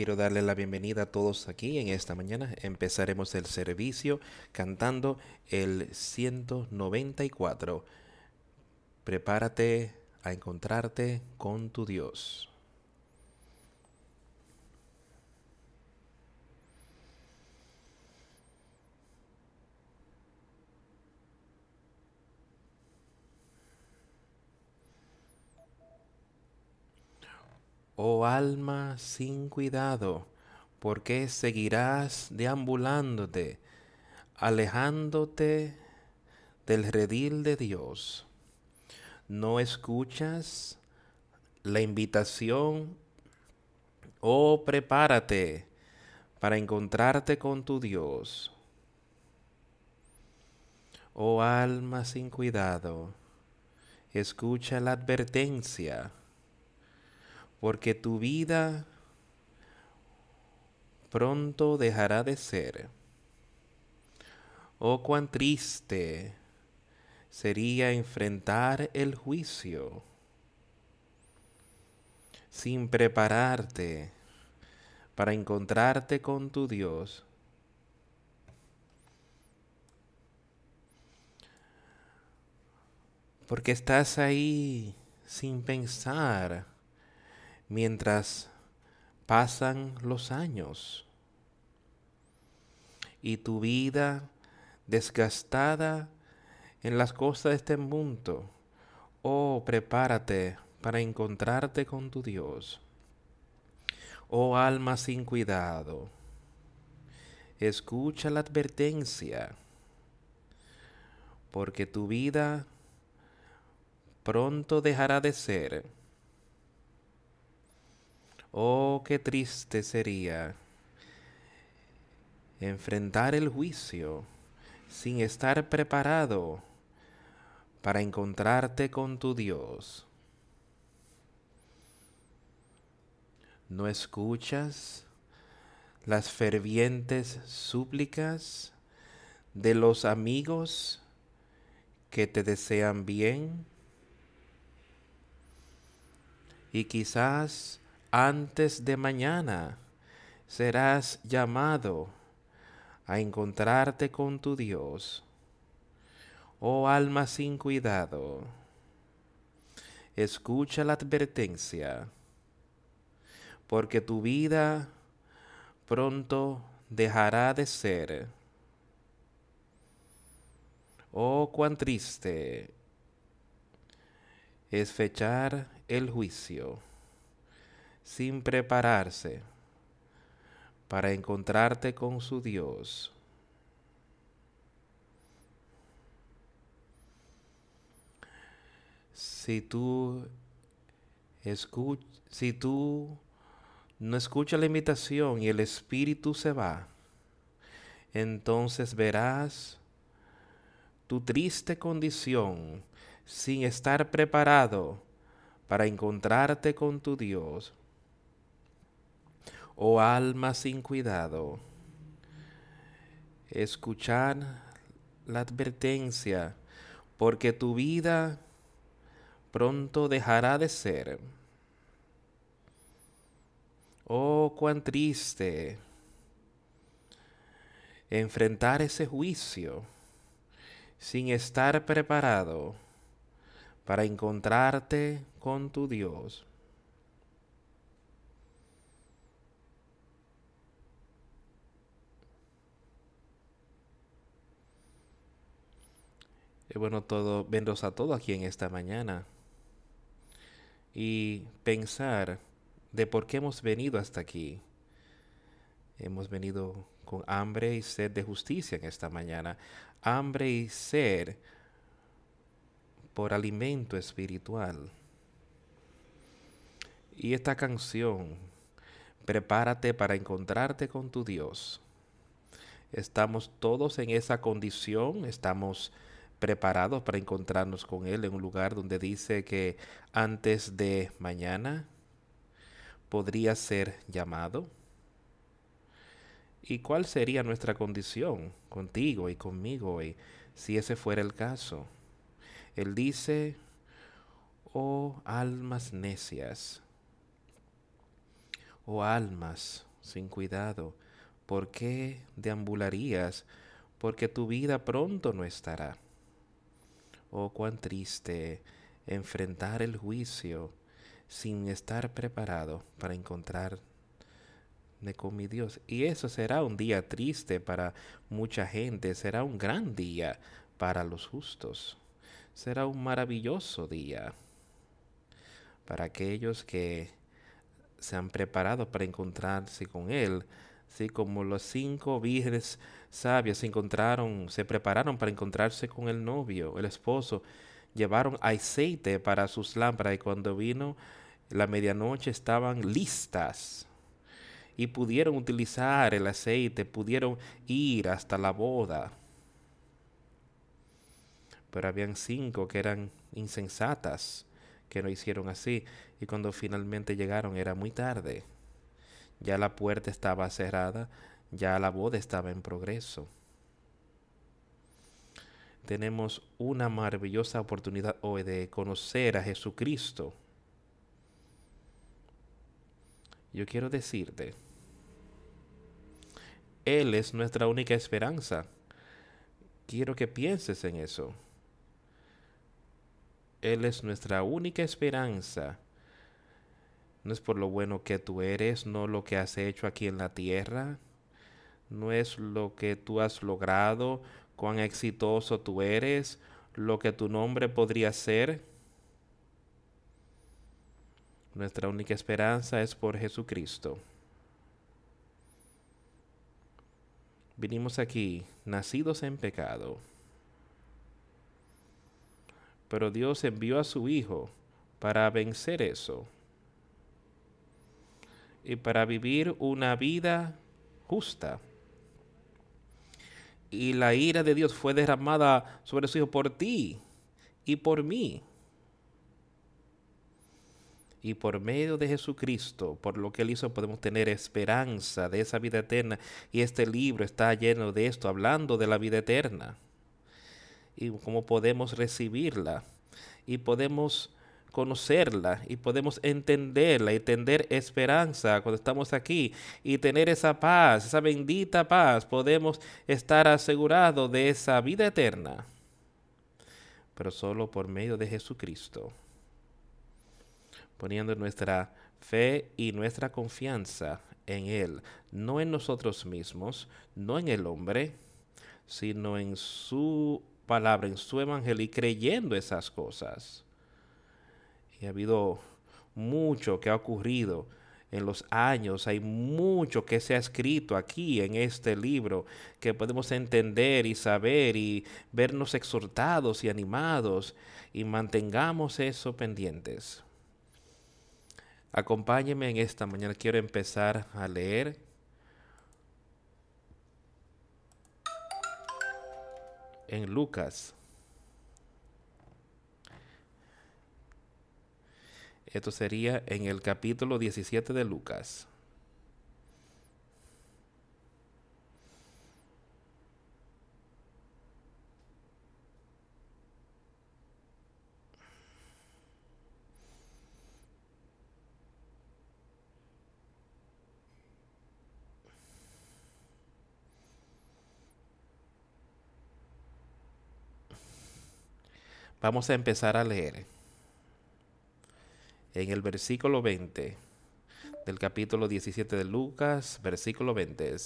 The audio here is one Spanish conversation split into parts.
Quiero darle la bienvenida a todos aquí en esta mañana. Empezaremos el servicio cantando el 194. Prepárate a encontrarte con tu Dios. Oh alma sin cuidado, ¿por qué seguirás deambulándote, alejándote del redil de Dios? ¿No escuchas la invitación? Oh, prepárate para encontrarte con tu Dios. Oh alma sin cuidado, escucha la advertencia porque tu vida pronto dejará de ser. Oh, cuán triste sería enfrentar el juicio sin prepararte para encontrarte con tu Dios. Porque estás ahí sin pensar mientras pasan los años y tu vida desgastada en las cosas de este mundo. Oh, prepárate para encontrarte con tu Dios. Oh alma sin cuidado, escucha la advertencia, porque tu vida pronto dejará de ser Oh, qué triste sería enfrentar el juicio sin estar preparado para encontrarte con tu Dios. ¿No escuchas las fervientes súplicas de los amigos que te desean bien? Y quizás antes de mañana serás llamado a encontrarte con tu Dios. Oh alma sin cuidado, escucha la advertencia, porque tu vida pronto dejará de ser. Oh, cuán triste es fechar el juicio sin prepararse para encontrarte con su Dios. Si tú, si tú no escuchas la invitación y el Espíritu se va, entonces verás tu triste condición sin estar preparado para encontrarte con tu Dios oh alma sin cuidado, escuchar la advertencia, porque tu vida pronto dejará de ser. Oh, cuán triste enfrentar ese juicio sin estar preparado para encontrarte con tu Dios. Es bueno todo, verlos a todos aquí en esta mañana y pensar de por qué hemos venido hasta aquí. Hemos venido con hambre y sed de justicia en esta mañana. Hambre y sed por alimento espiritual. Y esta canción, prepárate para encontrarte con tu Dios. Estamos todos en esa condición, estamos preparados para encontrarnos con Él en un lugar donde dice que antes de mañana podría ser llamado? ¿Y cuál sería nuestra condición contigo y conmigo hoy si ese fuera el caso? Él dice, oh almas necias, oh almas sin cuidado? ¿Por qué deambularías? Porque tu vida pronto no estará. Oh, cuán triste enfrentar el juicio sin estar preparado para encontrar con mi Dios. Y eso será un día triste para mucha gente, será un gran día para los justos. Será un maravilloso día para aquellos que se han preparado para encontrarse con Él, así como los cinco vírgenes sabios se encontraron, se prepararon para encontrarse con el novio, el esposo, llevaron aceite para sus lámparas y cuando vino la medianoche estaban listas y pudieron utilizar el aceite, pudieron ir hasta la boda. Pero habían cinco que eran insensatas, que no hicieron así, y cuando finalmente llegaron era muy tarde. Ya la puerta estaba cerrada, ya la boda estaba en progreso. Tenemos una maravillosa oportunidad hoy de conocer a Jesucristo yo quiero decirte, Él es nuestra única esperanza. Quiero que pienses en eso. Él es nuestra única esperanza. No es por lo bueno que tú eres, no lo que has hecho aquí en la tierra, no es lo que tú has logrado, cuán exitoso tú eres, lo que tu nombre podría ser. Nuestra única esperanza es por Jesucristo. Vinimos aquí nacidos en pecado. Pero Dios envió a su Hijo para vencer eso y para vivir una vida justa. Y la ira de Dios fue derramada sobre su Hijo por ti y por mí y por medio de Jesucristo, por lo que Él hizo, podemos tener esperanza de esa vida eterna. Y este libro está lleno de esto, hablando de la vida eterna. Y cómo podemos recibirla. Y podemos conocerla y podemos entenderla y tener esperanza cuando estamos aquí y tener esa paz, esa bendita paz, podemos estar asegurados de esa vida eterna, pero solo por medio de Jesucristo poniendo nuestra fe y nuestra confianza en Él, no en nosotros mismos, no en el hombre, sino en su palabra, en su evangelio y creyendo esas cosas. Y ha habido mucho que ha ocurrido en los años, hay mucho que se ha escrito aquí en este libro que podemos entender y saber y vernos exhortados y animados y mantengamos eso pendientes. Acompáñeme en esta mañana. Quiero empezar a leer. En Lucas. Esto sería en el capítulo 17 de Lucas. Vamos a empezar a leer en el versículo 20 del capítulo 17 de Lucas, versículo 20.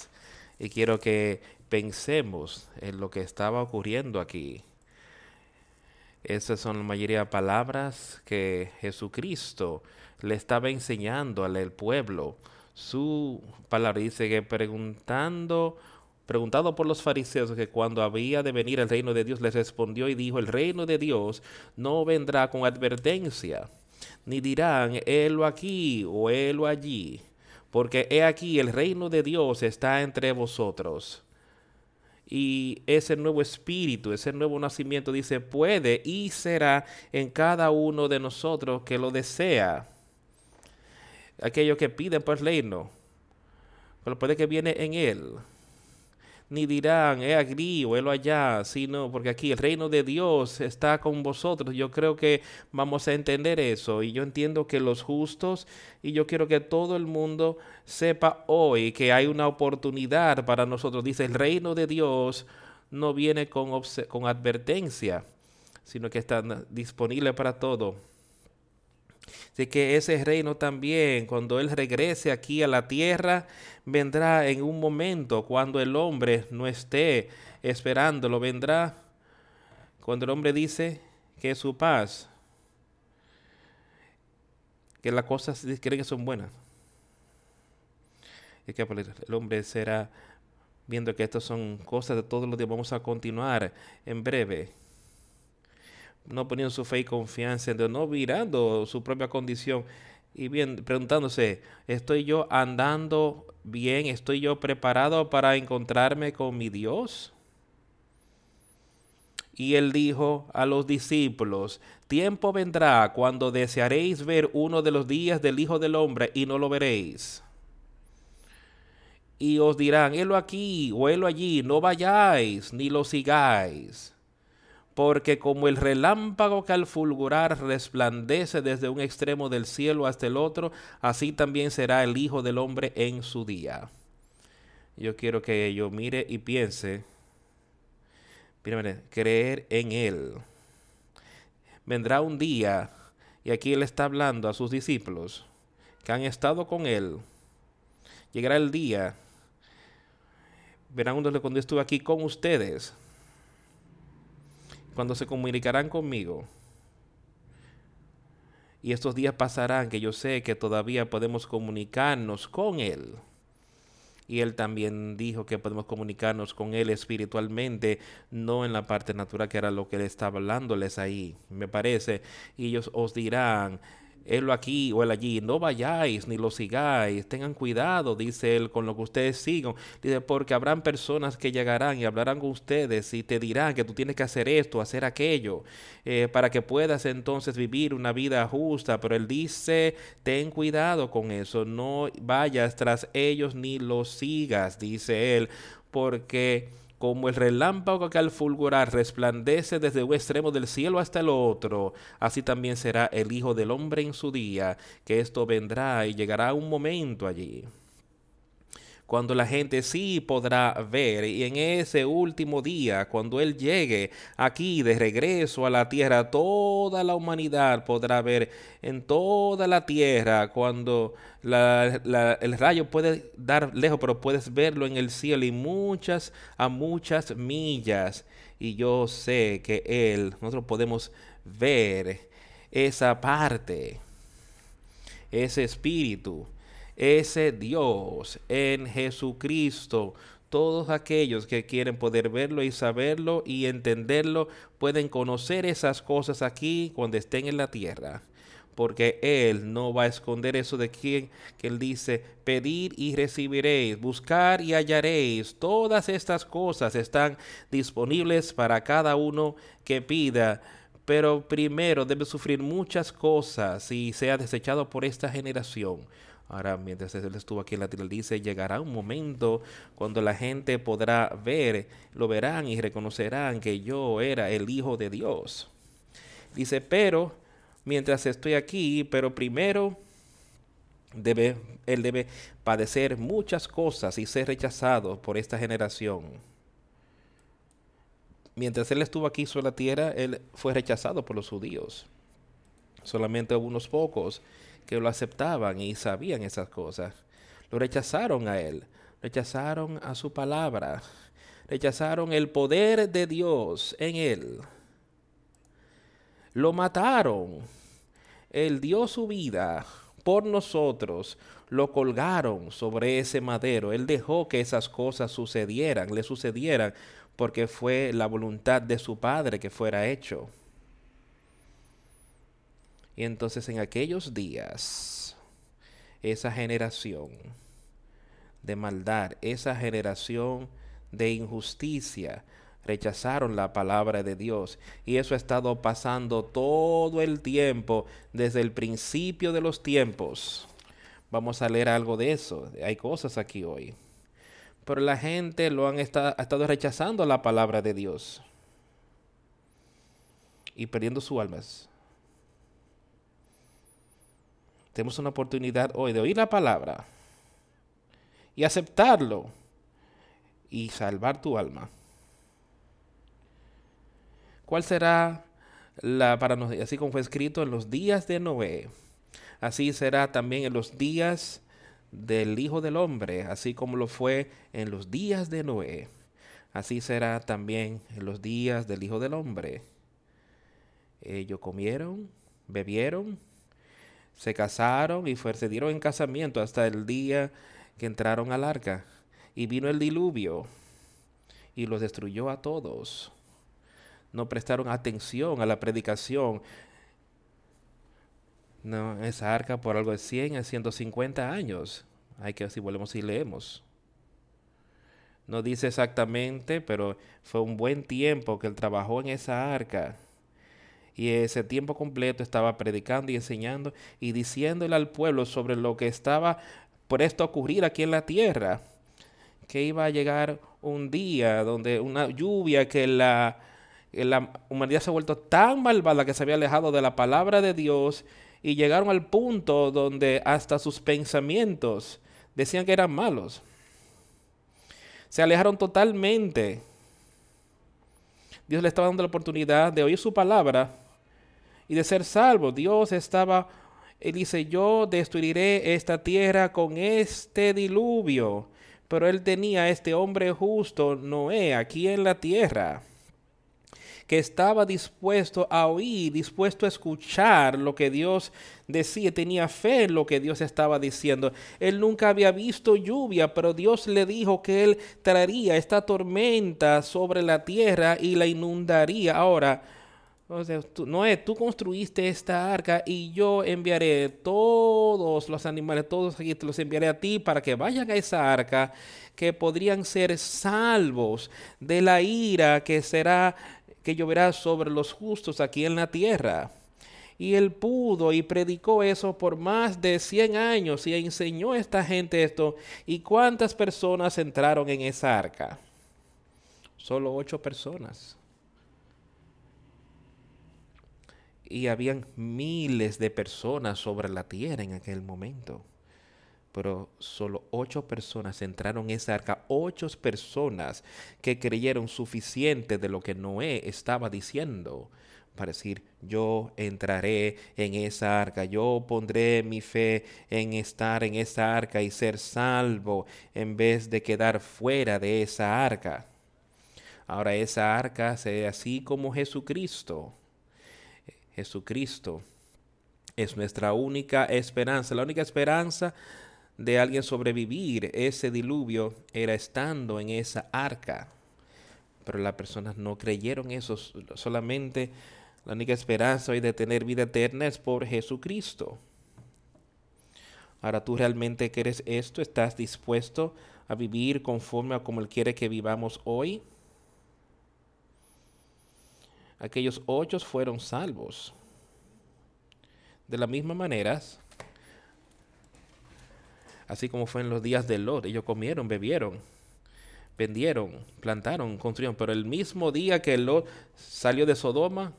Y quiero que pensemos en lo que estaba ocurriendo aquí. Esas son la mayoría de palabras que Jesucristo le estaba enseñando al pueblo. Su palabra dice que preguntando Preguntado por los fariseos que cuando había de venir el reino de Dios, les respondió y dijo, el reino de Dios no vendrá con advertencia, ni dirán, helo aquí o helo allí, porque he aquí el reino de Dios está entre vosotros. Y ese nuevo espíritu, ese nuevo nacimiento, dice, puede y será en cada uno de nosotros que lo desea. Aquellos que piden por el reino, pero puede que viene en él ni dirán, he aquí o allá, sino porque aquí el reino de Dios está con vosotros. Yo creo que vamos a entender eso y yo entiendo que los justos y yo quiero que todo el mundo sepa hoy que hay una oportunidad para nosotros. Dice, el reino de Dios no viene con, con advertencia, sino que está disponible para todo. Así que ese reino también, cuando Él regrese aquí a la tierra, vendrá en un momento cuando el hombre no esté esperándolo. Vendrá cuando el hombre dice que su paz, que las cosas creen que son buenas. Y que el hombre será viendo que estas son cosas de todos los días. Vamos a continuar en breve no poniendo su fe y confianza en Dios, no mirando su propia condición y bien preguntándose, ¿estoy yo andando bien? ¿Estoy yo preparado para encontrarme con mi Dios? Y él dijo a los discípulos, tiempo vendrá cuando desearéis ver uno de los días del Hijo del Hombre y no lo veréis. Y os dirán, helo aquí o helo allí, no vayáis ni lo sigáis porque como el relámpago que al fulgurar resplandece desde un extremo del cielo hasta el otro, así también será el Hijo del Hombre en su día. Yo quiero que yo mire y piense, creer en Él. Vendrá un día, y aquí Él está hablando a sus discípulos que han estado con Él. Llegará el día, verán cuando estuve aquí con ustedes cuando se comunicarán conmigo. Y estos días pasarán que yo sé que todavía podemos comunicarnos con Él. Y Él también dijo que podemos comunicarnos con Él espiritualmente, no en la parte natural que era lo que Él estaba hablándoles ahí, me parece. Y ellos os dirán, él aquí o él allí, no vayáis ni lo sigáis, tengan cuidado, dice él, con lo que ustedes sigan. Dice, porque habrán personas que llegarán y hablarán con ustedes y te dirán que tú tienes que hacer esto, hacer aquello, eh, para que puedas entonces vivir una vida justa. Pero él dice, ten cuidado con eso, no vayas tras ellos ni los sigas, dice él, porque como el relámpago que al fulgurar resplandece desde un extremo del cielo hasta el otro, así también será el Hijo del Hombre en su día, que esto vendrá y llegará un momento allí cuando la gente sí podrá ver y en ese último día, cuando Él llegue aquí de regreso a la tierra, toda la humanidad podrá ver en toda la tierra, cuando el rayo puede dar lejos, pero puedes verlo en el cielo y muchas a muchas millas. Y yo sé que Él, nosotros podemos ver esa parte, ese espíritu ese Dios en Jesucristo. Todos aquellos que quieren poder verlo y saberlo y entenderlo pueden conocer esas cosas aquí cuando estén en la tierra. Porque Él no va a esconder eso de quien que Él dice, pedir y recibiréis, buscar y hallaréis. Todas estas cosas están disponibles para cada uno que pida pero primero debe sufrir muchas cosas y sea desechado por esta generación. Ahora, mientras él estuvo aquí en la tierra, dice, llegará un momento cuando la gente podrá ver, lo verán y reconocerán que yo era el Hijo de Dios. Dice, pero mientras estoy aquí, pero primero debe, él debe padecer muchas cosas y ser rechazado por esta generación. Mientras él estuvo aquí sobre la tierra, él fue rechazado por los judíos. Solamente unos pocos que lo aceptaban y sabían esas cosas. Lo rechazaron a él, rechazaron a su palabra, rechazaron el poder de Dios en él. Lo mataron. Él dio su vida por nosotros, lo colgaron sobre ese madero. Él dejó que esas cosas sucedieran, le sucedieran, porque fue la voluntad de su Padre que fuera hecho. Y entonces en aquellos días, esa generación de maldad, esa generación de injusticia, rechazaron la palabra de Dios. Y eso ha estado pasando todo el tiempo, desde el principio de los tiempos. Vamos a leer algo de eso. Hay cosas aquí hoy. Pero la gente lo han estado, ha estado rechazando la palabra de Dios y perdiendo sus almas. Tenemos una oportunidad hoy de oír la palabra y aceptarlo y salvar tu alma. ¿Cuál será la para nosotros? Así como fue escrito en los días de Noé, así será también en los días del Hijo del Hombre, así como lo fue en los días de Noé. Así será también en los días del Hijo del Hombre. Ellos comieron, bebieron, se casaron y se dieron en casamiento hasta el día que entraron al arca. Y vino el diluvio y los destruyó a todos. No prestaron atención a la predicación. No, esa arca por algo de 100 a 150 años. Hay que si volvemos y leemos. No dice exactamente, pero fue un buen tiempo que él trabajó en esa arca y ese tiempo completo estaba predicando y enseñando y diciéndole al pueblo sobre lo que estaba presto a ocurrir aquí en la tierra, que iba a llegar un día donde una lluvia que la, la humanidad se ha vuelto tan malvada que se había alejado de la palabra de Dios y llegaron al punto donde hasta sus pensamientos decían que eran malos. Se alejaron totalmente. Dios le estaba dando la oportunidad de oír su palabra y de ser salvo. Dios estaba, él dice, yo destruiré esta tierra con este diluvio. Pero él tenía este hombre justo, Noé, aquí en la tierra, que estaba dispuesto a oír, dispuesto a escuchar lo que Dios decía, tenía fe en lo que Dios estaba diciendo. Él nunca había visto lluvia, pero Dios le dijo que él traería esta tormenta sobre la tierra y la inundaría. Ahora, tú, Noé, tú construiste esta arca y yo enviaré todos los animales, todos aquí te los enviaré a ti para que vayan a esa arca, que podrían ser salvos de la ira que será, que lloverá sobre los justos aquí en la tierra. Y él pudo y predicó eso por más de 100 años y enseñó a esta gente esto. ¿Y cuántas personas entraron en esa arca? Solo ocho personas. Y habían miles de personas sobre la tierra en aquel momento. Pero solo ocho personas entraron en esa arca, ocho personas que creyeron suficiente de lo que Noé estaba diciendo para decir, yo entraré en esa arca, yo pondré mi fe en estar en esa arca y ser salvo en vez de quedar fuera de esa arca. Ahora esa arca sea así como Jesucristo Jesucristo es nuestra única esperanza. La única esperanza de alguien sobrevivir ese diluvio era estando en esa arca. Pero las personas no creyeron eso. Solamente la única esperanza hoy de tener vida eterna es por Jesucristo. Ahora tú realmente quieres esto, estás dispuesto a vivir conforme a como Él quiere que vivamos hoy aquellos ocho fueron salvos. De la misma manera, así como fue en los días de Lot, ellos comieron, bebieron, vendieron, plantaron, construyeron, pero el mismo día que Lot salió de Sodoma,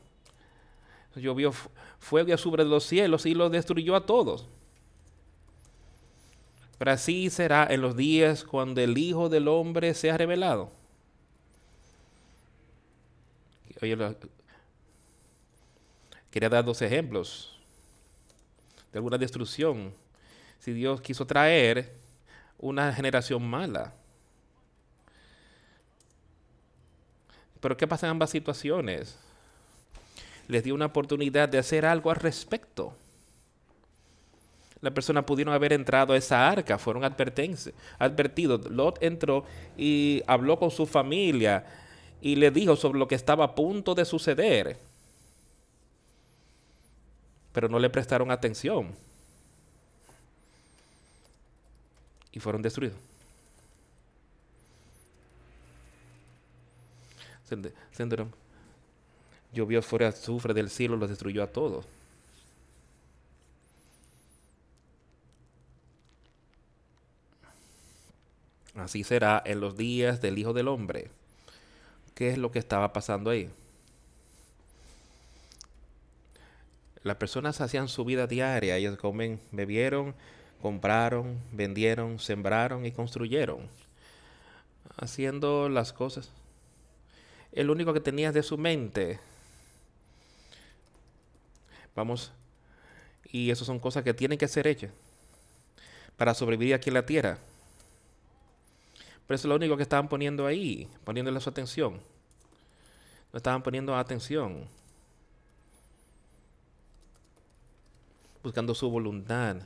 llovió fuego sobre los cielos y los destruyó a todos. Pero así será en los días cuando el Hijo del Hombre sea revelado. Quería dar dos ejemplos de alguna destrucción. Si Dios quiso traer una generación mala. Pero ¿qué pasa en ambas situaciones? Les dio una oportunidad de hacer algo al respecto. La persona pudieron haber entrado a esa arca, fueron advertidos. Lot entró y habló con su familia y le dijo sobre lo que estaba a punto de suceder. Pero no le prestaron atención. Y fueron destruidos. Llovió fuera azufre del cielo, los destruyó a todos. Así será en los días del Hijo del Hombre. ¿Qué es lo que estaba pasando ahí? Las personas hacían su vida diaria, ellos comen, bebieron, compraron, vendieron, sembraron y construyeron, haciendo las cosas. El único que tenías de su mente. Vamos, y eso son cosas que tienen que ser hechas para sobrevivir aquí en la tierra. Pero eso es lo único que estaban poniendo ahí, poniéndole su atención. No estaban poniendo atención. buscando su voluntad,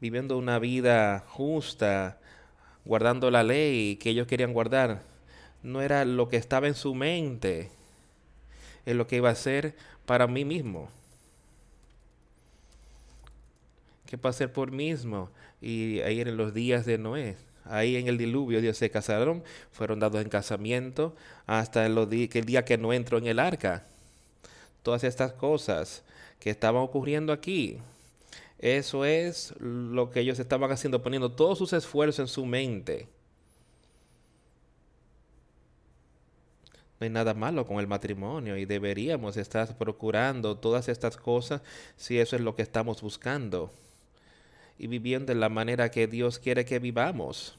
viviendo una vida justa, guardando la ley que ellos querían guardar. No era lo que estaba en su mente, es lo que iba a ser para mí mismo. ¿Qué va a ser por mí mismo? Y ahí en los días de Noé, ahí en el diluvio, Dios se casaron, fueron dados en casamiento hasta el día que no entró en el arca. Todas estas cosas que estaban ocurriendo aquí, eso es lo que ellos estaban haciendo, poniendo todos sus esfuerzos en su mente. No hay nada malo con el matrimonio y deberíamos estar procurando todas estas cosas si eso es lo que estamos buscando y viviendo de la manera que Dios quiere que vivamos.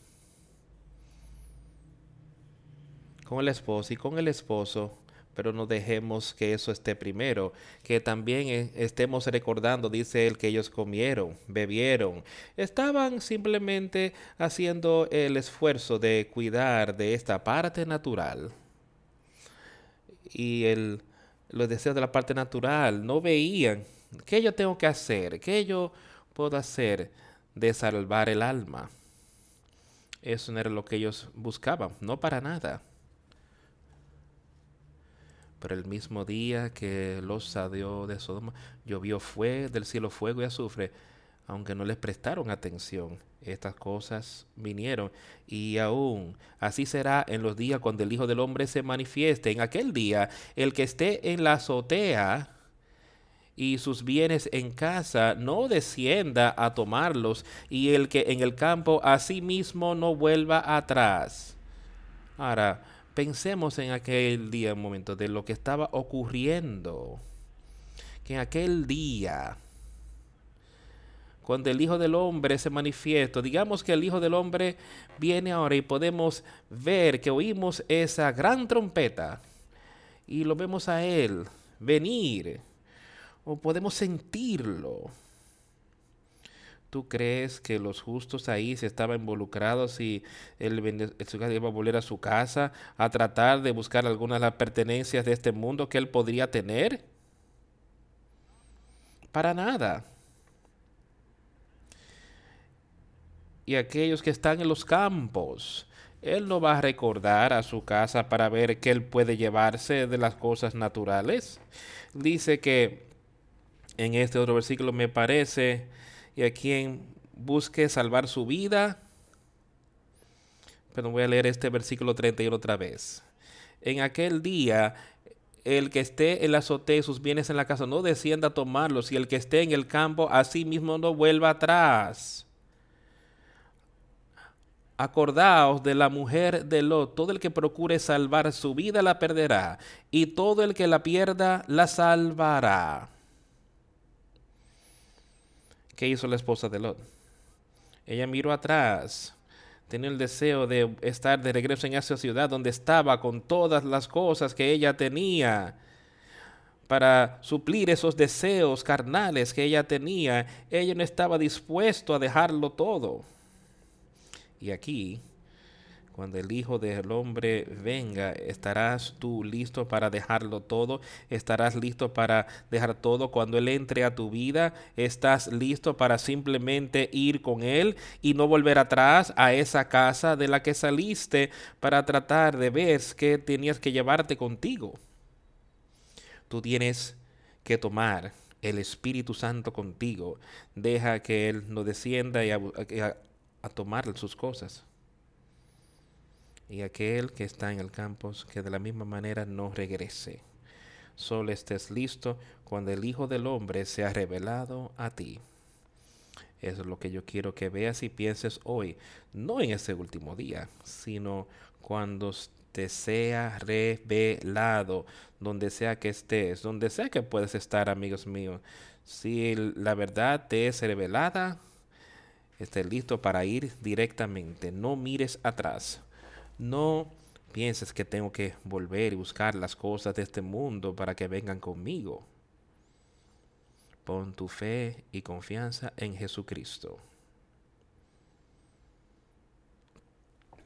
Con el esposo y con el esposo pero no dejemos que eso esté primero, que también eh, estemos recordando, dice él, que ellos comieron, bebieron, estaban simplemente haciendo el esfuerzo de cuidar de esta parte natural. Y el, los deseos de la parte natural no veían qué yo tengo que hacer, qué yo puedo hacer de salvar el alma. Eso no era lo que ellos buscaban, no para nada. Pero el mismo día que los salió de Sodoma, llovió fue del cielo fuego y azufre, aunque no les prestaron atención. Estas cosas vinieron y aún así será en los días cuando el Hijo del Hombre se manifieste. En aquel día, el que esté en la azotea y sus bienes en casa no descienda a tomarlos y el que en el campo asimismo no vuelva atrás. Ahora, Pensemos en aquel día, un momento, de lo que estaba ocurriendo. Que en aquel día, cuando el Hijo del Hombre se manifiesta, digamos que el Hijo del Hombre viene ahora y podemos ver que oímos esa gran trompeta y lo vemos a Él venir, o podemos sentirlo ¿Tú crees que los justos ahí se estaban involucrados y el, iba a volver a su casa a tratar de buscar algunas de las pertenencias de este mundo que él podría tener? Para nada. Y aquellos que están en los campos, él no va a recordar a su casa para ver que él puede llevarse de las cosas naturales. Dice que en este otro versículo me parece y a quien busque salvar su vida. Pero voy a leer este versículo 31 otra vez. En aquel día, el que esté en la azotea y sus bienes en la casa no descienda a tomarlos, y el que esté en el campo, así mismo no vuelva atrás. Acordaos de la mujer de Lot, todo el que procure salvar su vida la perderá, y todo el que la pierda la salvará. ¿Qué hizo la esposa de Lot? Ella miró atrás, tenía el deseo de estar de regreso en esa ciudad donde estaba con todas las cosas que ella tenía para suplir esos deseos carnales que ella tenía. Ella no estaba dispuesto a dejarlo todo. Y aquí cuando el Hijo del Hombre venga, ¿estarás tú listo para dejarlo todo? ¿Estarás listo para dejar todo cuando Él entre a tu vida? ¿Estás listo para simplemente ir con Él y no volver atrás a esa casa de la que saliste para tratar de ver qué tenías que llevarte contigo? Tú tienes que tomar el Espíritu Santo contigo. Deja que Él no descienda y a, a tomar sus cosas y aquel que está en el campo que de la misma manera no regrese. Solo estés listo cuando el Hijo del Hombre sea revelado a ti. Eso es lo que yo quiero que veas y pienses hoy, no en ese último día, sino cuando te sea revelado, donde sea que estés, donde sea que puedes estar, amigos míos. Si la verdad te es revelada, estés listo para ir directamente. No mires atrás. No pienses que tengo que volver y buscar las cosas de este mundo para que vengan conmigo. Pon tu fe y confianza en Jesucristo.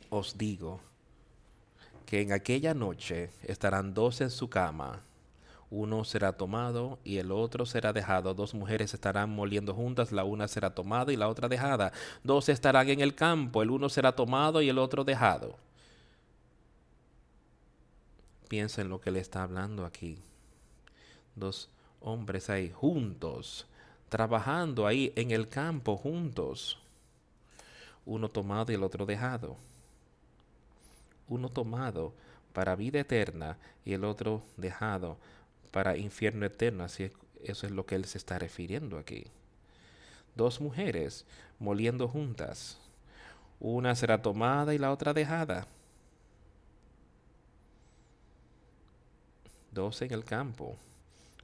Os digo que en aquella noche estarán dos en su cama. Uno será tomado y el otro será dejado. Dos mujeres estarán moliendo juntas, la una será tomada y la otra dejada. Dos estarán en el campo, el uno será tomado y el otro dejado. Piensa en lo que le está hablando aquí. Dos hombres ahí juntos, trabajando ahí en el campo juntos. Uno tomado y el otro dejado. Uno tomado para vida eterna y el otro dejado para infierno eterno. Así eso es lo que él se está refiriendo aquí. Dos mujeres moliendo juntas. Una será tomada y la otra dejada. Dos en el campo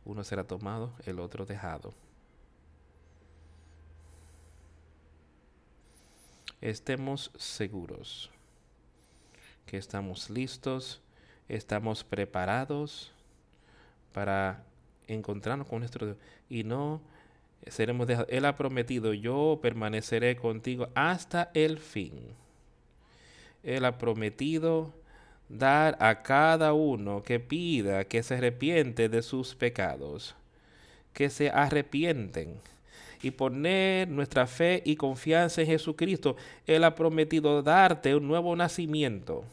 uno será tomado, el otro dejado. Estemos seguros que estamos listos, estamos preparados para encontrarnos con nuestro Dios y no seremos dejados. Él ha prometido, yo permaneceré contigo hasta el fin. Él ha prometido dar a cada uno que pida que se arrepiente de sus pecados, que se arrepienten y poner nuestra fe y confianza en Jesucristo. Él ha prometido darte un nuevo nacimiento.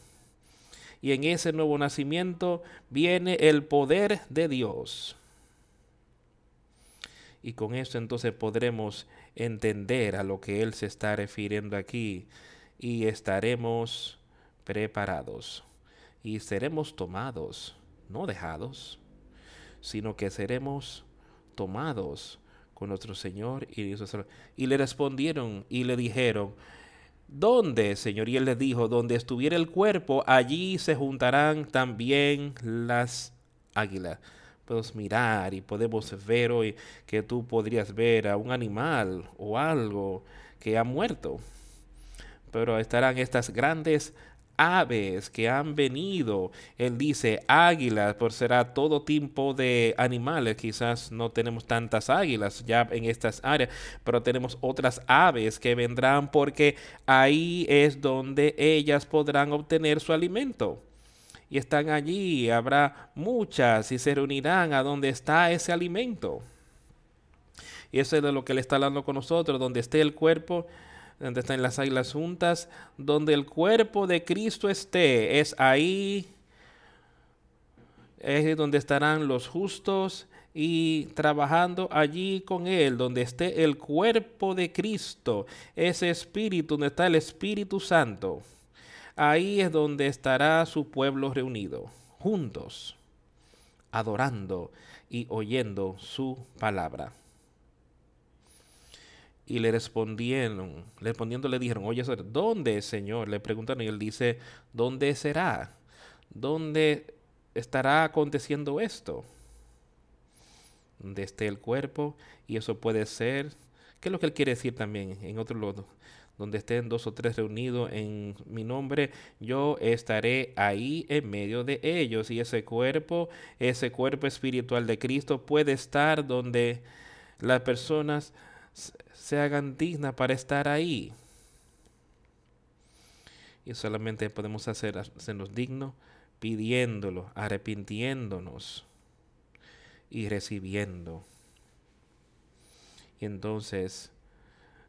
Y en ese nuevo nacimiento viene el poder de Dios. Y con eso entonces podremos entender a lo que Él se está refiriendo aquí y estaremos preparados y seremos tomados, no dejados, sino que seremos tomados con nuestro Señor y Y le respondieron y le dijeron, ¿dónde, Señor? Y él les dijo, donde estuviera el cuerpo, allí se juntarán también las águilas. Podemos mirar y podemos ver hoy que tú podrías ver a un animal o algo que ha muerto. Pero estarán estas grandes aves que han venido. Él dice águilas, por será todo tipo de animales. Quizás no tenemos tantas águilas ya en estas áreas, pero tenemos otras aves que vendrán porque ahí es donde ellas podrán obtener su alimento. Y están allí, habrá muchas y se reunirán a donde está ese alimento. Y eso es de lo que le está hablando con nosotros, donde esté el cuerpo, donde están las águilas juntas, donde el cuerpo de Cristo esté, es ahí, es donde estarán los justos y trabajando allí con Él, donde esté el cuerpo de Cristo, ese espíritu, donde está el Espíritu Santo. Ahí es donde estará su pueblo reunido, juntos, adorando y oyendo su palabra. Y le respondieron, respondiendo le dijeron, oye, ¿dónde, Señor? Le preguntaron y él dice, ¿dónde será? ¿Dónde estará aconteciendo esto? Esté el cuerpo, y eso puede ser, ¿qué es lo que él quiere decir también en otro lado? Donde estén dos o tres reunidos en mi nombre, yo estaré ahí en medio de ellos. Y ese cuerpo, ese cuerpo espiritual de Cristo puede estar donde las personas se hagan dignas para estar ahí. Y solamente podemos hacer, hacernos dignos pidiéndolo, arrepintiéndonos y recibiendo. Y entonces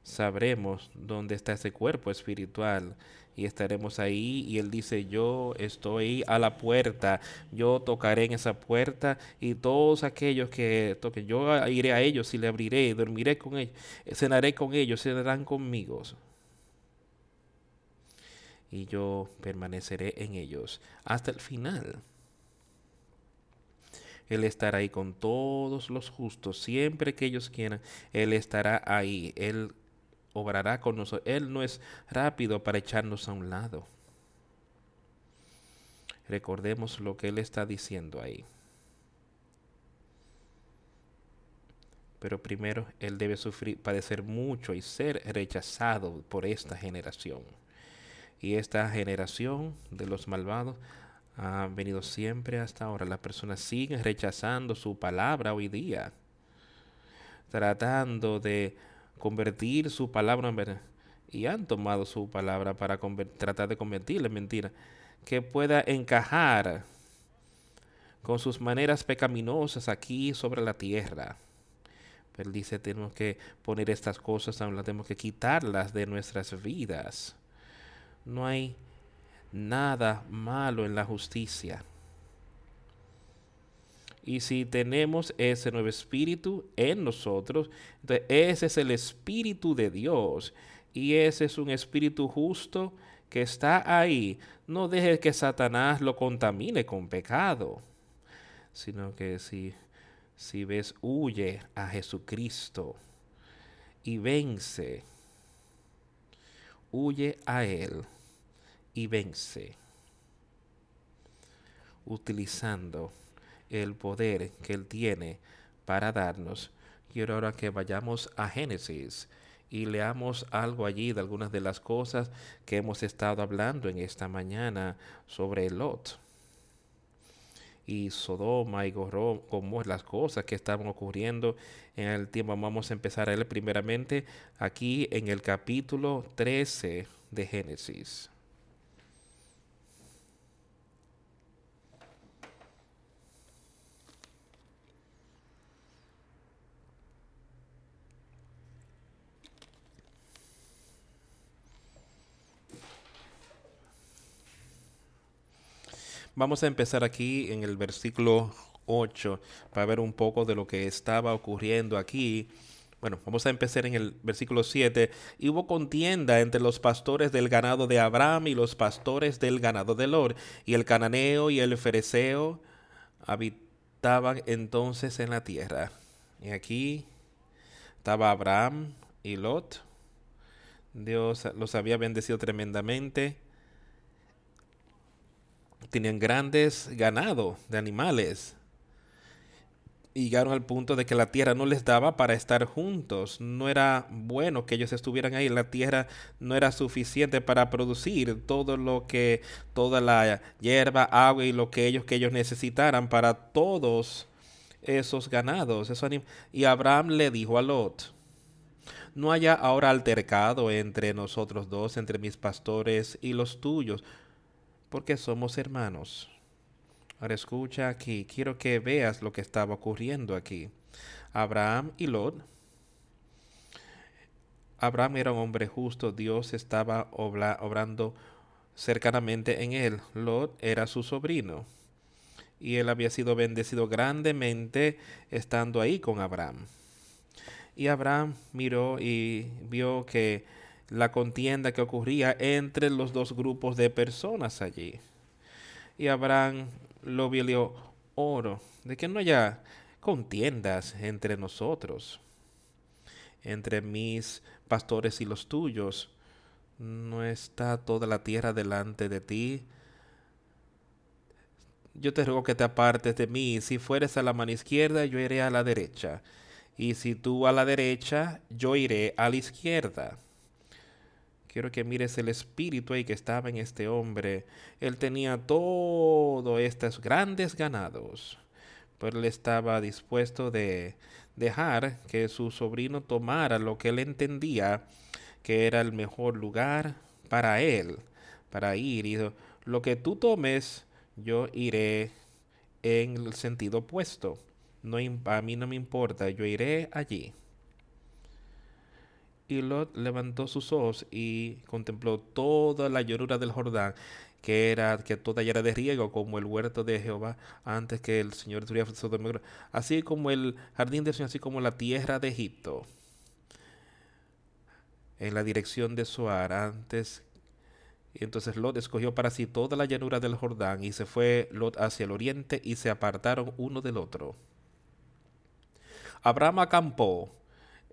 sabremos dónde está ese cuerpo espiritual y estaremos ahí. Y él dice yo estoy a la puerta yo tocaré en esa puerta y todos aquellos que toquen yo iré a ellos y le abriré dormiré con ellos cenaré con ellos cenarán conmigo. Y yo permaneceré en ellos hasta el final. Él estará ahí con todos los justos siempre que ellos quieran él estará ahí. Él obrará con nosotros. Él no es rápido para echarnos a un lado. Recordemos lo que Él está diciendo ahí. Pero primero Él debe sufrir, padecer mucho y ser rechazado por esta generación. Y esta generación de los malvados ha venido siempre hasta ahora. Las personas siguen rechazando su palabra hoy día, tratando de convertir su palabra en verdad. Y han tomado su palabra para tratar de convertirla en mentira, que pueda encajar con sus maneras pecaminosas aquí sobre la tierra. Pero dice, tenemos que poner estas cosas, tenemos que quitarlas de nuestras vidas. No hay nada malo en la justicia. Y si tenemos ese nuevo espíritu en nosotros, entonces ese es el espíritu de Dios. Y ese es un espíritu justo que está ahí. No deje que Satanás lo contamine con pecado, sino que si, si ves, huye a Jesucristo y vence, huye a Él y vence, utilizando el poder que Él tiene para darnos. Quiero ahora que vayamos a Génesis y leamos algo allí de algunas de las cosas que hemos estado hablando en esta mañana sobre Lot y Sodoma y Goró, como las cosas que estaban ocurriendo en el tiempo. Vamos a empezar a primeramente aquí en el capítulo 13 de Génesis. Vamos a empezar aquí en el versículo 8 para ver un poco de lo que estaba ocurriendo aquí. Bueno, vamos a empezar en el versículo 7. Y hubo contienda entre los pastores del ganado de Abraham y los pastores del ganado de Lor. Y el cananeo y el fereceo habitaban entonces en la tierra. Y aquí estaba Abraham y Lot. Dios los había bendecido tremendamente tenían grandes ganados de animales. Y llegaron al punto de que la tierra no les daba para estar juntos. No era bueno que ellos estuvieran ahí. La tierra no era suficiente para producir todo lo que, toda la hierba, agua y lo que ellos que ellos necesitaran para todos esos ganados. Esos y Abraham le dijo a Lot, no haya ahora altercado entre nosotros dos, entre mis pastores y los tuyos porque somos hermanos. Ahora escucha aquí, quiero que veas lo que estaba ocurriendo aquí. Abraham y Lot. Abraham era un hombre justo, Dios estaba obrando cercanamente en él. Lot era su sobrino y él había sido bendecido grandemente estando ahí con Abraham. Y Abraham miró y vio que la contienda que ocurría entre los dos grupos de personas allí. Y Abraham lo vio oro, de que no haya contiendas entre nosotros, entre mis pastores y los tuyos. No está toda la tierra delante de ti. Yo te ruego que te apartes de mí. Si fueres a la mano izquierda, yo iré a la derecha. Y si tú a la derecha, yo iré a la izquierda. Quiero que mires el espíritu ahí que estaba en este hombre. Él tenía todos estos grandes ganados, pero él estaba dispuesto de dejar que su sobrino tomara lo que él entendía que era el mejor lugar para él, para ir. Y lo que tú tomes, yo iré en el sentido opuesto. No, a mí no me importa, yo iré allí. Y Lot levantó sus ojos y contempló toda la llanura del Jordán, que era que toda ella era de riego, como el huerto de Jehová, antes que el Señor estuviera así como el jardín de Señor, así como la tierra de Egipto, en la dirección de Soar, antes entonces Lot escogió para sí toda la llanura del Jordán y se fue Lot hacia el oriente y se apartaron uno del otro. Abraham acampó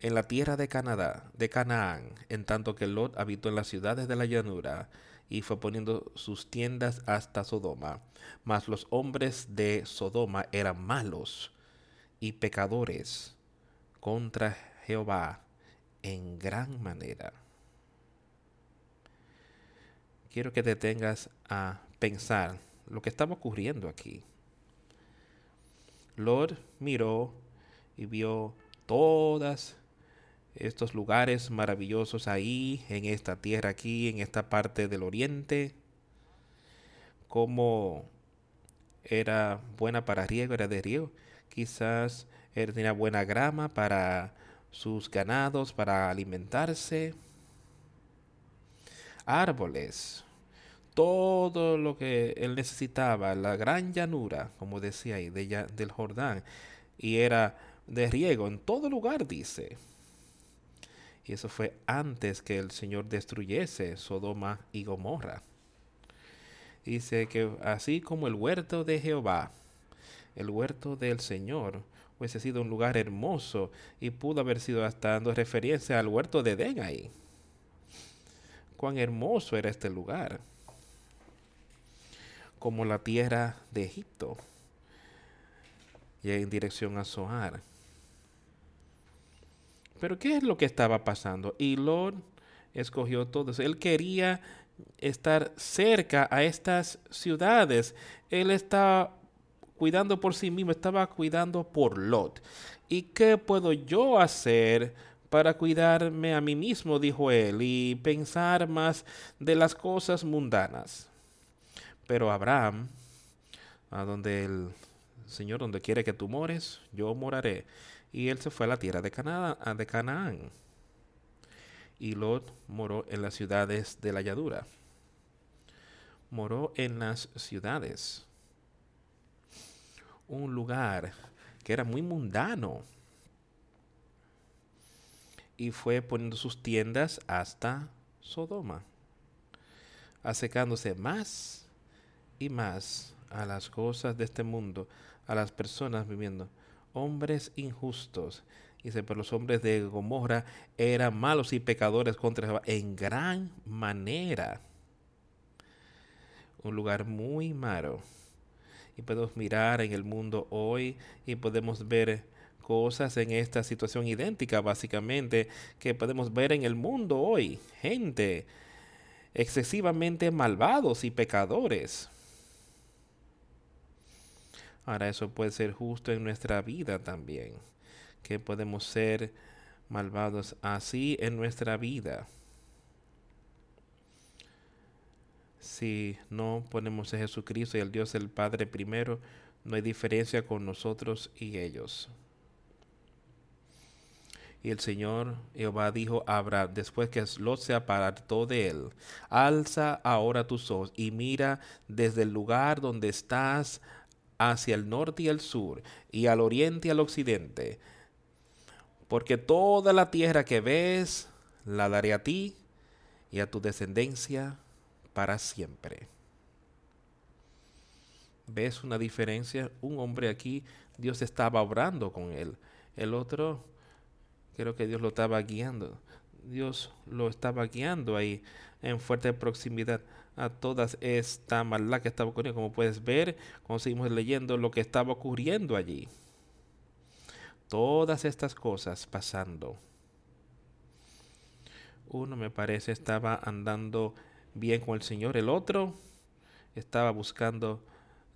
en la tierra de Canadá, de Canaán, en tanto que Lot habitó en las ciudades de la llanura y fue poniendo sus tiendas hasta Sodoma. Mas los hombres de Sodoma eran malos y pecadores contra Jehová en gran manera. Quiero que te tengas a pensar lo que estaba ocurriendo aquí. Lord miró y vio todas estos lugares maravillosos ahí, en esta tierra aquí, en esta parte del oriente, como era buena para riego, era de riego. Quizás tenía buena grama para sus ganados, para alimentarse. Árboles, todo lo que él necesitaba, la gran llanura, como decía ahí, de, del Jordán, y era de riego en todo lugar, dice. Y eso fue antes que el Señor destruyese Sodoma y Gomorra. Dice que así como el huerto de Jehová, el huerto del Señor, hubiese sido un lugar hermoso y pudo haber sido hasta dando referencia al huerto de Edén ahí. Cuán hermoso era este lugar. Como la tierra de Egipto. Y en dirección a Zoar. Pero ¿qué es lo que estaba pasando? Y Lord escogió todos. Él quería estar cerca a estas ciudades. Él estaba cuidando por sí mismo, estaba cuidando por Lot. ¿Y qué puedo yo hacer para cuidarme a mí mismo? dijo él, y pensar más de las cosas mundanas. Pero Abraham, a donde el Señor, donde quiere que tú mores, yo moraré y él se fue a la tierra de, de Canaán. Y Lot moró en las ciudades de la Yadura. Moró en las ciudades. Un lugar que era muy mundano. Y fue poniendo sus tiendas hasta Sodoma, acercándose más y más a las cosas de este mundo, a las personas viviendo hombres injustos. Dice, pero los hombres de Gomorra eran malos y pecadores contra en gran manera. Un lugar muy malo. Y podemos mirar en el mundo hoy y podemos ver cosas en esta situación idéntica, básicamente, que podemos ver en el mundo hoy. Gente excesivamente malvados y pecadores. Ahora eso puede ser justo en nuestra vida también, que podemos ser malvados así en nuestra vida. Si no ponemos a Jesucristo y al Dios el Padre primero, no hay diferencia con nosotros y ellos. Y el Señor Jehová dijo a Abraham, después que Lot se apartó de él, alza ahora tus ojos y mira desde el lugar donde estás hacia el norte y el sur, y al oriente y al occidente. Porque toda la tierra que ves, la daré a ti y a tu descendencia para siempre. ¿Ves una diferencia? Un hombre aquí, Dios estaba obrando con él. El otro, creo que Dios lo estaba guiando. Dios lo estaba guiando ahí en fuerte proximidad a todas esta maldad que estaba ocurriendo. Como puedes ver, cuando seguimos leyendo lo que estaba ocurriendo allí. Todas estas cosas pasando. Uno me parece estaba andando bien con el Señor, el otro estaba buscando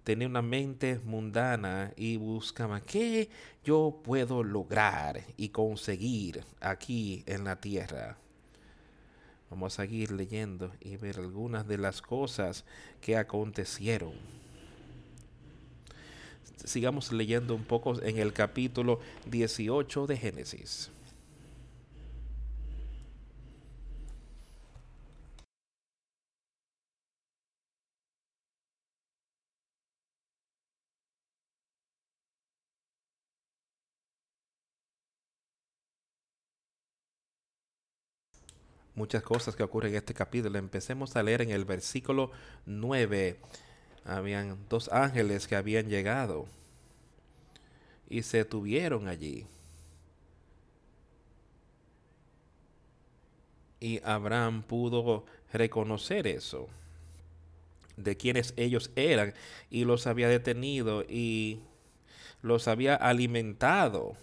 tener una mente mundana y buscaba qué yo puedo lograr y conseguir aquí en la tierra. Vamos a seguir leyendo y ver algunas de las cosas que acontecieron. Sigamos leyendo un poco en el capítulo 18 de Génesis. Muchas cosas que ocurren en este capítulo. Empecemos a leer en el versículo 9. Habían dos ángeles que habían llegado y se tuvieron allí. Y Abraham pudo reconocer eso, de quienes ellos eran, y los había detenido y los había alimentado.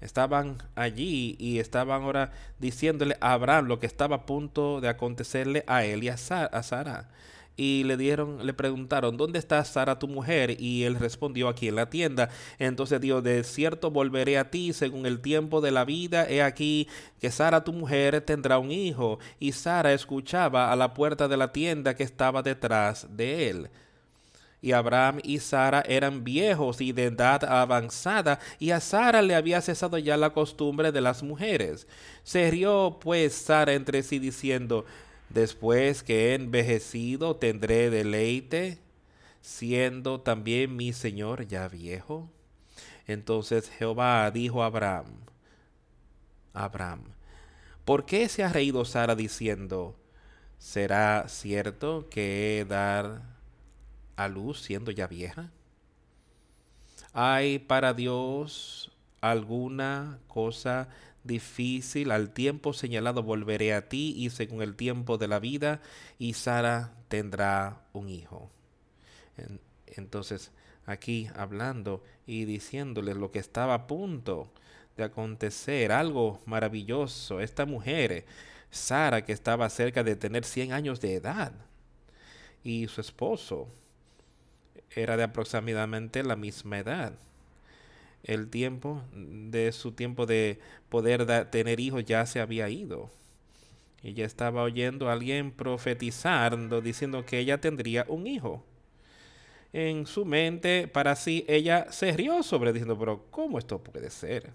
Estaban allí y estaban ahora diciéndole a Abraham lo que estaba a punto de acontecerle a él y a Sara y le dieron, le preguntaron, ¿dónde está Sara tu mujer? Y él respondió, aquí en la tienda. Entonces dijo, de cierto volveré a ti según el tiempo de la vida. He aquí que Sara tu mujer tendrá un hijo. Y Sara escuchaba a la puerta de la tienda que estaba detrás de él. Y Abraham y Sara eran viejos y de edad avanzada, y a Sara le había cesado ya la costumbre de las mujeres. Se rió pues Sara entre sí diciendo, Después que he envejecido tendré deleite, siendo también mi Señor ya viejo. Entonces Jehová dijo a Abraham, Abraham, ¿por qué se ha reído Sara diciendo, ¿será cierto que he dar a luz siendo ya vieja? ¿Hay para Dios alguna cosa difícil, al tiempo señalado volveré a ti y según el tiempo de la vida, y Sara tendrá un hijo. Entonces, aquí hablando y diciéndole lo que estaba a punto de acontecer, algo maravilloso, esta mujer, Sara, que estaba cerca de tener 100 años de edad, y su esposo era de aproximadamente la misma edad el tiempo de su tiempo de poder tener hijos ya se había ido. Ella estaba oyendo a alguien profetizando, diciendo que ella tendría un hijo. En su mente, para sí, ella se rió sobre diciendo, pero ¿cómo esto puede ser?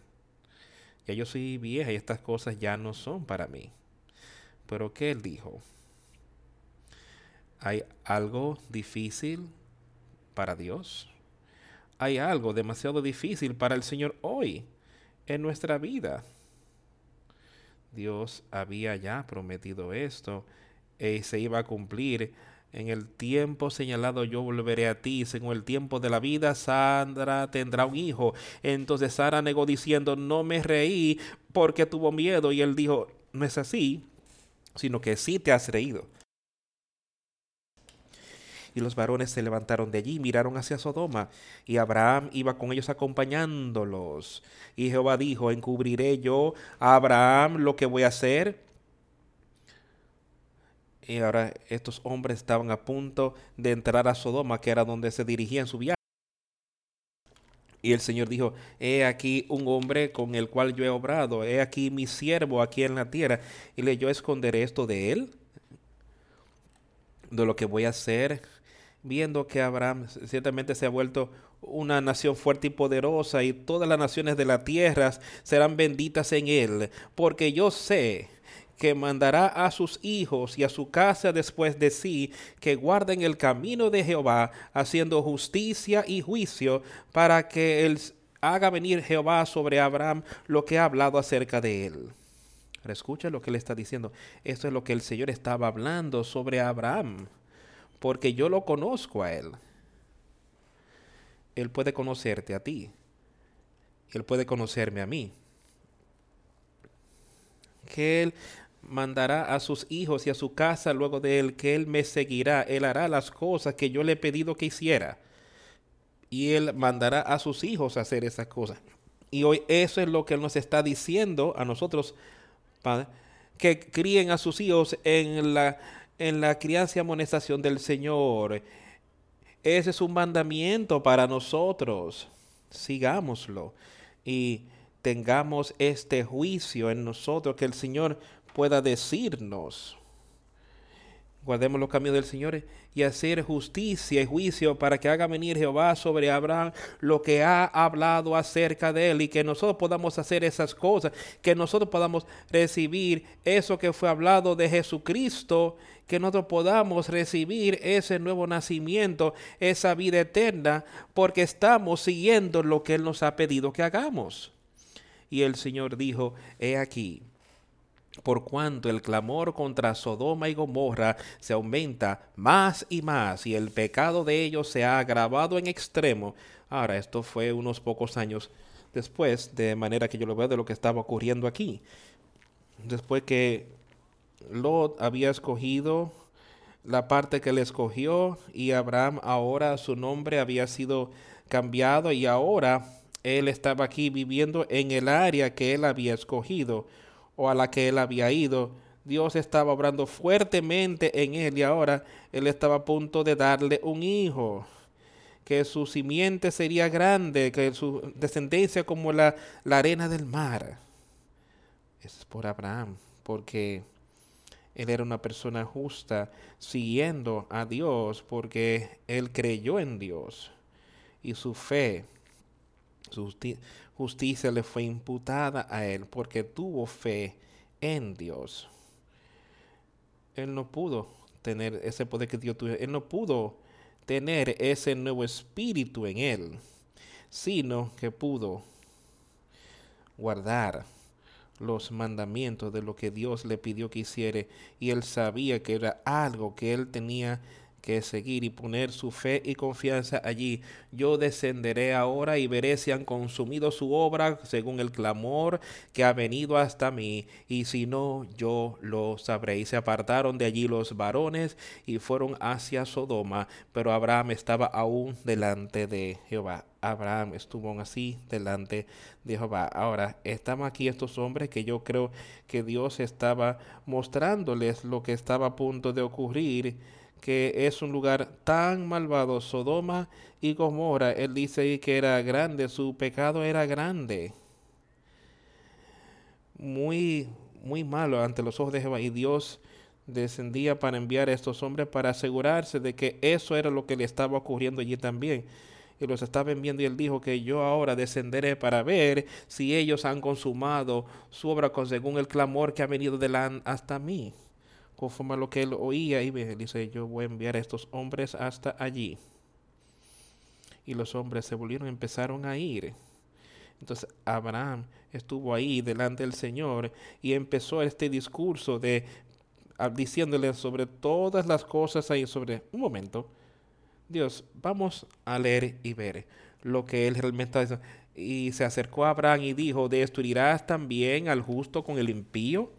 Ya yo soy vieja y estas cosas ya no son para mí. Pero ¿qué él dijo? ¿Hay algo difícil para Dios? hay algo demasiado difícil para el Señor hoy en nuestra vida. Dios había ya prometido esto y se iba a cumplir. En el tiempo señalado yo volveré a ti. Según el tiempo de la vida, Sandra tendrá un hijo. Entonces Sara negó diciendo, no me reí porque tuvo miedo. Y él dijo, no es así, sino que sí te has reído. Y los varones se levantaron de allí y miraron hacia Sodoma. Y Abraham iba con ellos acompañándolos. Y Jehová dijo, encubriré yo a Abraham lo que voy a hacer. Y ahora estos hombres estaban a punto de entrar a Sodoma, que era donde se dirigían su viaje. Y el Señor dijo, he aquí un hombre con el cual yo he obrado, he aquí mi siervo aquí en la tierra, y le yo esconderé esto de él, de lo que voy a hacer viendo que Abraham ciertamente se ha vuelto una nación fuerte y poderosa y todas las naciones de la tierra serán benditas en él, porque yo sé que mandará a sus hijos y a su casa después de sí, que guarden el camino de Jehová, haciendo justicia y juicio, para que él haga venir Jehová sobre Abraham lo que ha hablado acerca de él. escucha lo que le está diciendo. Esto es lo que el Señor estaba hablando sobre Abraham porque yo lo conozco a Él. Él puede conocerte a ti. Él puede conocerme a mí. Que Él mandará a sus hijos y a su casa luego de Él, que Él me seguirá. Él hará las cosas que yo le he pedido que hiciera. Y Él mandará a sus hijos a hacer esas cosas. Y hoy eso es lo que Él nos está diciendo a nosotros, Padre, que críen a sus hijos en la en la crianza y amonestación del Señor. Ese es un mandamiento para nosotros. Sigámoslo y tengamos este juicio en nosotros que el Señor pueda decirnos guardemos los caminos del Señor y hacer justicia y juicio para que haga venir Jehová sobre Abraham lo que ha hablado acerca de él y que nosotros podamos hacer esas cosas, que nosotros podamos recibir eso que fue hablado de Jesucristo, que nosotros podamos recibir ese nuevo nacimiento, esa vida eterna, porque estamos siguiendo lo que Él nos ha pedido que hagamos. Y el Señor dijo, he aquí, por cuanto el clamor contra Sodoma y Gomorra se aumenta más y más y el pecado de ellos se ha agravado en extremo. Ahora, esto fue unos pocos años después, de manera que yo lo veo de lo que estaba ocurriendo aquí. Después que Lot había escogido la parte que él escogió y Abraham ahora su nombre había sido cambiado y ahora él estaba aquí viviendo en el área que él había escogido o a la que él había ido. Dios estaba obrando fuertemente en él y ahora él estaba a punto de darle un hijo, que su simiente sería grande, que su descendencia como la, la arena del mar. es por Abraham, porque él era una persona justa, siguiendo a Dios, porque él creyó en Dios y su fe justicia le fue imputada a él porque tuvo fe en Dios. Él no pudo tener ese poder que Dios tuvo. Él no pudo tener ese nuevo espíritu en él, sino que pudo guardar los mandamientos de lo que Dios le pidió que hiciera y él sabía que era algo que él tenía que seguir y poner su fe y confianza allí. Yo descenderé ahora y veré si han consumido su obra según el clamor que ha venido hasta mí, y si no, yo lo sabré. Y se apartaron de allí los varones y fueron hacia Sodoma, pero Abraham estaba aún delante de Jehová. Abraham estuvo así delante de Jehová. Ahora, estamos aquí estos hombres que yo creo que Dios estaba mostrándoles lo que estaba a punto de ocurrir que es un lugar tan malvado, Sodoma y Gomorra. Él dice que era grande, su pecado era grande. Muy, muy malo ante los ojos de Jehová. Y Dios descendía para enviar a estos hombres para asegurarse de que eso era lo que le estaba ocurriendo allí también. Y los estaba enviando y él dijo que yo ahora descenderé para ver si ellos han consumado su obra con según el clamor que ha venido delante hasta mí conforme a lo que él oía y dice, yo voy a enviar a estos hombres hasta allí. Y los hombres se volvieron, empezaron a ir. Entonces Abraham estuvo ahí delante del Señor y empezó este discurso de diciéndole sobre todas las cosas ahí sobre un momento. Dios, vamos a leer y ver lo que él realmente está diciendo. Y se acercó a Abraham y dijo, ¿destruirás también al justo con el impío?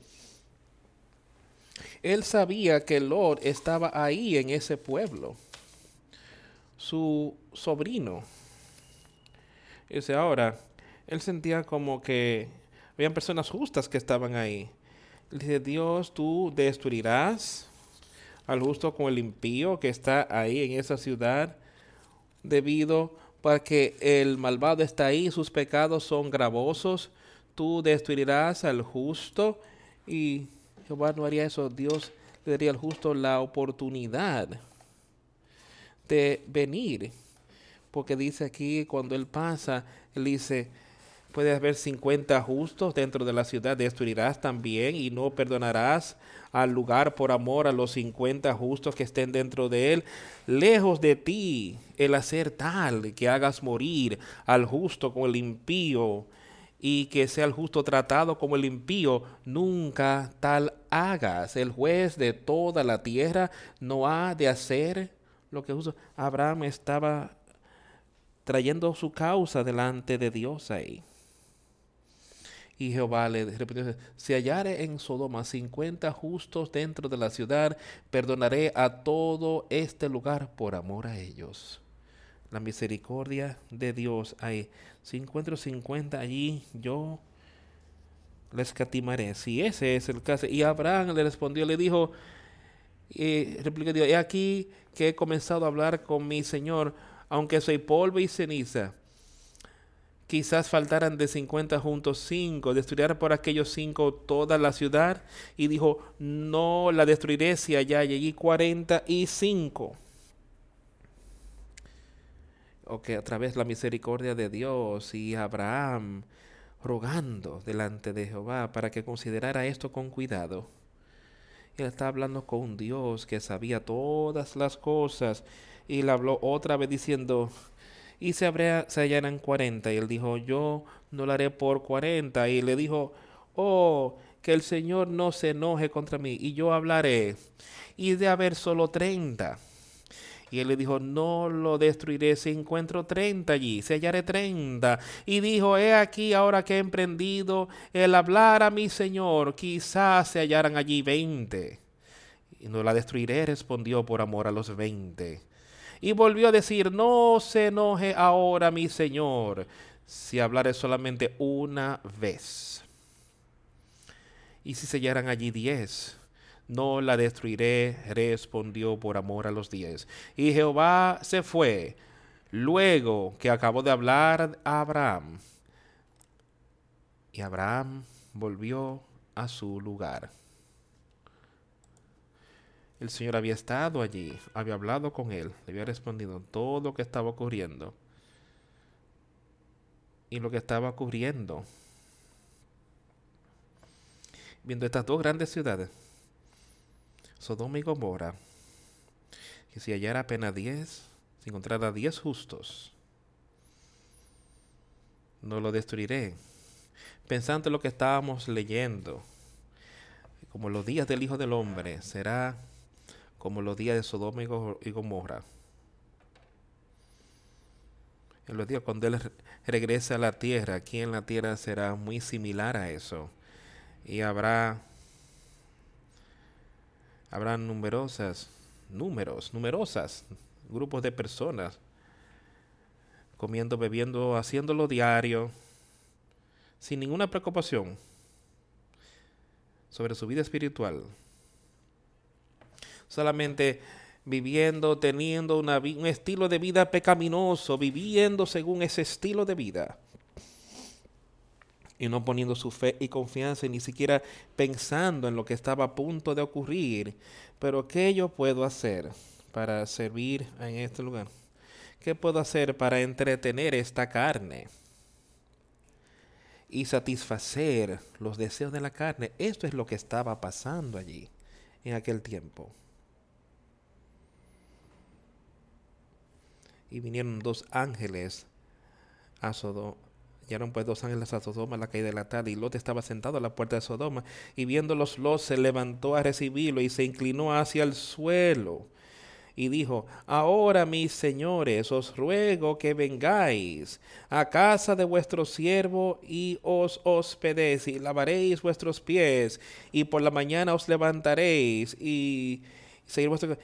Él sabía que Lot estaba ahí en ese pueblo, su sobrino. Dice, ahora, él sentía como que habían personas justas que estaban ahí. dice, Dios, tú destruirás al justo con el impío que está ahí en esa ciudad, debido para que el malvado está ahí, sus pecados son gravosos, tú destruirás al justo y No haría eso. Dios le daría al justo la oportunidad de venir. Porque dice aquí, cuando él pasa, él dice, puede haber 50 justos dentro de la ciudad, destruirás también y no perdonarás al lugar por amor a los 50 justos que estén dentro de él. Lejos de ti el hacer tal que hagas morir al justo con el impío y que sea el justo tratado como el impío, nunca tal hagas. El juez de toda la tierra no ha de hacer lo que justo. Abraham estaba trayendo su causa delante de Dios ahí. Y Jehová le repitió, si hallare en Sodoma cincuenta justos dentro de la ciudad, perdonaré a todo este lugar por amor a ellos la misericordia de Dios ahí. Si encuentro 50 allí, yo les catimaré. Si ese es el caso. Y Abraham le respondió, le dijo, y replicó Dios, he aquí que he comenzado a hablar con mi Señor, aunque soy polvo y ceniza. Quizás faltaran de 50 juntos cinco, destruirá por aquellos cinco toda la ciudad. Y dijo, no la destruiré si allá y cinco que a través de la misericordia de Dios y Abraham rogando delante de Jehová para que considerara esto con cuidado. Él está hablando con un Dios que sabía todas las cosas y le habló otra vez diciendo, y se, habría, se hallarán cuarenta. Y él dijo, yo no lo haré por cuarenta. Y le dijo, oh, que el Señor no se enoje contra mí y yo hablaré. Y de haber solo treinta Y él le dijo, no lo destruiré si encuentro treinta allí, si hallaré treinta. Y dijo, he aquí ahora que he emprendido el hablar a mi Señor, quizás se hallaran allí veinte. Y no la destruiré, respondió por amor a los veinte. Y volvió a decir, no se enoje ahora mi Señor, si hablaré solamente una vez. Y si se hallaran allí diez no la destruiré, respondió por amor a los diez. Y Jehová se fue, luego que acabó de hablar a Abraham. Y Abraham volvió a su lugar. El Señor había estado allí, había hablado con él, le había respondido todo lo que estaba ocurriendo. Y lo que estaba ocurriendo, viendo estas dos grandes ciudades, Sodoma y Gomorra, que si hallara apenas diez, si encontrara diez justos, no lo destruiré. Pensando en lo que estábamos leyendo, como los días del Hijo del Hombre, será como los días de Sodoma y Gomorra. En los días cuando Él regrese a la tierra, aquí en la tierra será muy similar a eso. Y habrá habrá numerosas, números, numerosas grupos de personas comiendo, bebiendo, haciéndolo diario, sin ninguna preocupación sobre su vida espiritual. Solamente viviendo, teniendo una, un estilo de vida pecaminoso, viviendo según ese estilo de vida y no poniendo su fe y confianza, ni siquiera pensando en lo que estaba a punto de ocurrir. Pero ¿qué yo puedo hacer para servir en este lugar? ¿Qué puedo hacer para entretener esta carne? Y satisfacer los deseos de la carne. Esto es lo que estaba pasando allí en aquel tiempo. Y vinieron dos ángeles a Sodoma Llegaron pues dos ángeles a Sodoma a la caída de la tarde, y Lot estaba sentado a la puerta de Sodoma, y viéndolos Lot se levantó a recibirlo y se inclinó hacia el suelo. Y dijo, ahora mis señores, os ruego que vengáis a casa de vuestro siervo y os hospedéis y lavaréis vuestros pies y por la mañana os levantaréis y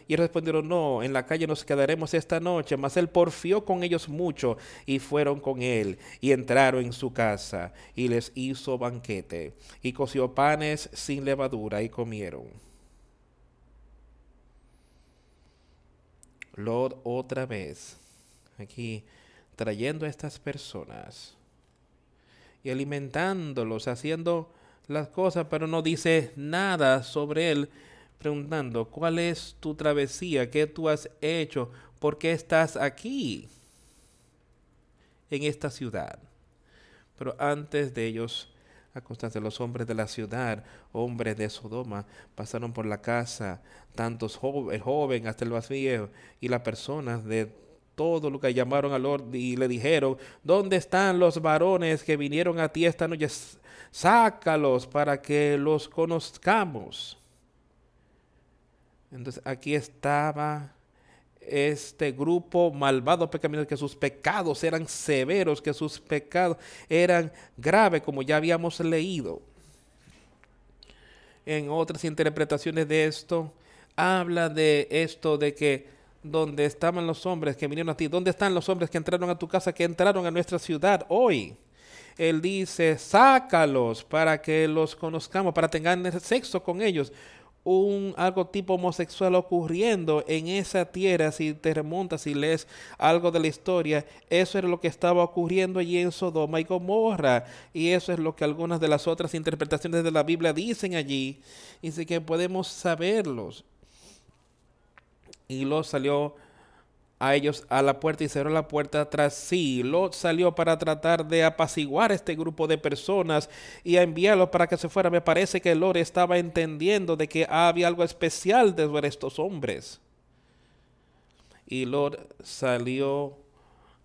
y respondieron, no, en la calle nos quedaremos esta noche. Mas él porfió con ellos mucho y fueron con él y entraron en su casa y les hizo banquete y coció panes sin levadura y comieron. Lord otra vez aquí trayendo a estas personas y alimentándolos, haciendo las cosas, pero no dice nada sobre él preguntando, ¿cuál es tu travesía? ¿Qué tú has hecho? ¿Por qué estás aquí? En esta ciudad. Pero antes de ellos acostarse, los hombres de la ciudad, hombres de Sodoma, pasaron por la casa, tantos el joven hasta el más viejo, y las personas de todo lo que llamaron al Lord y le dijeron, ¿dónde están los varones que vinieron a ti esta noche? Sácalos para que los conozcamos. Entonces aquí estaba este grupo malvado pecaminoso, que sus pecados eran severos, que sus pecados eran graves, como ya habíamos leído. En otras interpretaciones de esto, habla de esto de que donde estaban los hombres que vinieron a ti, ¿dónde están los hombres que entraron a tu casa, que entraron a nuestra ciudad hoy? Él dice, sácalos para que los conozcamos, para tengan sexo con ellos un algo tipo homosexual ocurriendo en esa tierra, si te remontas y lees algo de la historia, eso era lo que estaba ocurriendo allí en Sodoma y Gomorra. Y eso es lo que algunas de las otras interpretaciones de la Biblia dicen allí. Y sí que podemos saberlos. Y lo salió a ellos a la puerta y cerró la puerta tras sí. Lot salió para tratar de apaciguar este grupo de personas y a enviarlos para que se fuera. Me parece que Lot estaba entendiendo de que había algo especial de estos hombres. Y Lot salió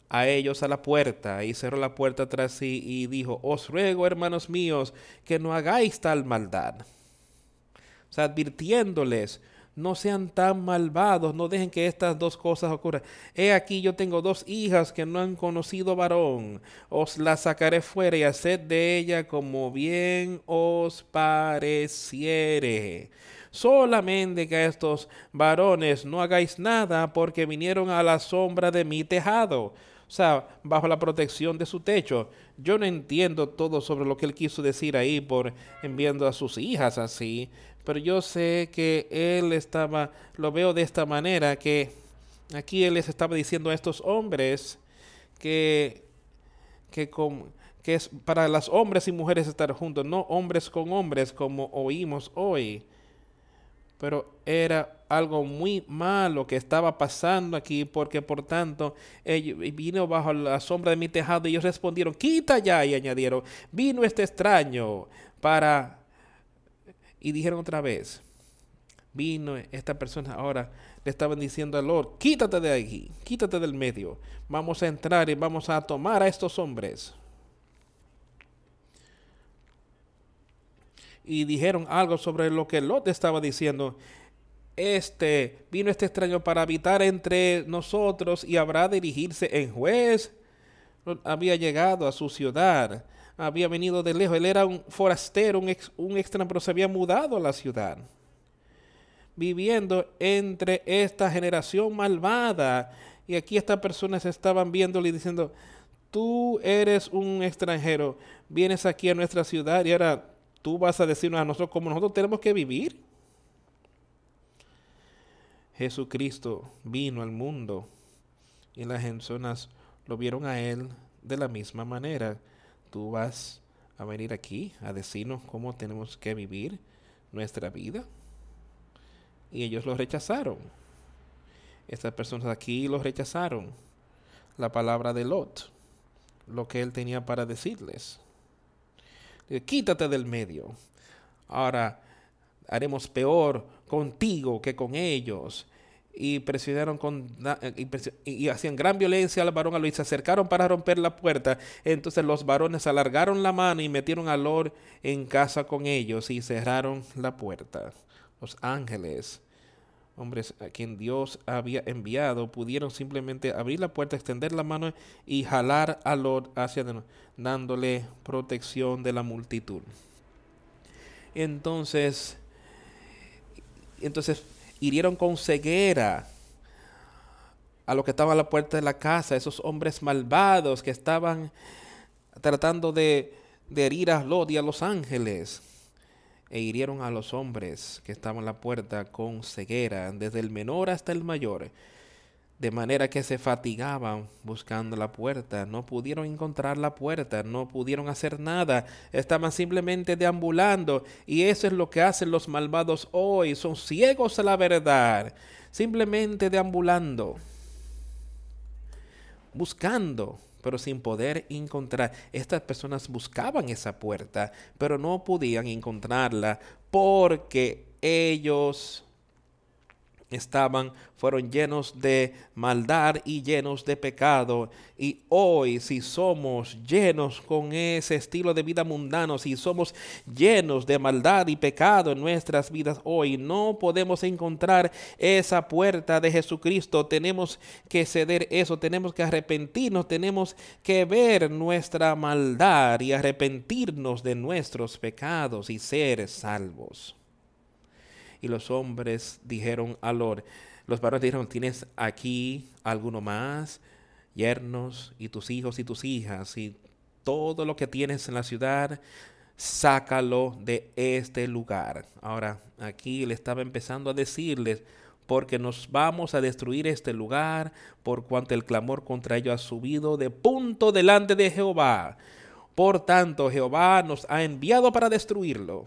a ellos a la puerta y cerró la puerta tras sí y dijo, os ruego, hermanos míos, que no hagáis tal maldad. O sea, advirtiéndoles, no sean tan malvados, no dejen que estas dos cosas ocurran. He aquí yo tengo dos hijas que no han conocido varón, os las sacaré fuera y haced de ella como bien os pareciere. Solamente que a estos varones no hagáis nada porque vinieron a la sombra de mi tejado o sea, bajo la protección de su techo. Yo no entiendo todo sobre lo que él quiso decir ahí por enviando a sus hijas así, pero yo sé que él estaba, lo veo de esta manera, que aquí él les estaba diciendo a estos hombres que, que, que es para las hombres y mujeres estar juntos, no hombres con hombres como oímos hoy. Pero era algo muy malo que estaba pasando aquí, porque por tanto ellos vino bajo la sombra de mi tejado y ellos respondieron, quita ya, y añadieron, vino este extraño para... Y dijeron otra vez, vino esta persona ahora, le estaban diciendo al Lord, quítate de aquí, quítate del medio, vamos a entrar y vamos a tomar a estos hombres. y dijeron algo sobre lo que Lot estaba diciendo. Este vino este extraño para habitar entre nosotros y habrá dirigirse en juez. Había llegado a su ciudad, había venido de lejos. Él era un forastero, un, extraño, pero se había mudado a la ciudad. Viviendo entre esta generación malvada. Y aquí estas personas estaban viéndole y diciendo, tú eres un extranjero, vienes aquí a nuestra ciudad y ahora tú vas a decirnos a nosotros cómo nosotros tenemos que vivir. Jesucristo vino al mundo y las personas lo vieron a Él de la misma manera. Tú vas a venir aquí a decirnos cómo tenemos que vivir nuestra vida. Y ellos lo rechazaron. Estas personas aquí lo rechazaron. La palabra de Lot, lo que él tenía para decirles. Quítate del medio. Ahora haremos peor contigo que con ellos. Y presionaron con eh, y, hacían gran violencia al varón a y se acercaron para romper la puerta. Entonces los varones alargaron la mano y metieron a Lord en casa con ellos y cerraron la puerta. Los ángeles hombres a quien Dios había enviado pudieron simplemente abrir la puerta, extender la mano y jalar a Lot hacia dándole protección de la multitud. Entonces, entonces hirieron con ceguera a lo que estaba a la puerta de la casa, esos hombres malvados que estaban tratando de, de herir a Lot y a los ángeles e hirieron a los hombres que estaban en la puerta con ceguera, desde el menor hasta el mayor, de manera que se fatigaban buscando la puerta, no pudieron encontrar la puerta, no pudieron hacer nada, estaban simplemente deambulando, y eso es lo que hacen los malvados hoy, son ciegos a la verdad, simplemente deambulando, buscando pero sin poder encontrar. Estas personas buscaban esa puerta, pero no podían encontrarla porque ellos estaban, fueron llenos de maldad y llenos de pecado. Y hoy, si somos llenos con ese estilo de vida mundano, si somos llenos de maldad y pecado en nuestras vidas hoy, no podemos encontrar esa puerta de Jesucristo. Tenemos que ceder eso, tenemos que arrepentirnos, tenemos que ver nuestra maldad y arrepentirnos de nuestros pecados y ser salvos. Y los hombres dijeron a Lord, los varones dijeron, ¿tienes aquí alguno más? Yernos y tus hijos y tus hijas y todo lo que tienes en la ciudad, sácalo de este lugar. Ahora, aquí le estaba empezando a decirles, porque nos vamos a destruir este lugar, por cuanto el clamor contra ello ha subido de punto delante de Jehová. Por tanto, Jehová nos ha enviado para destruirlo.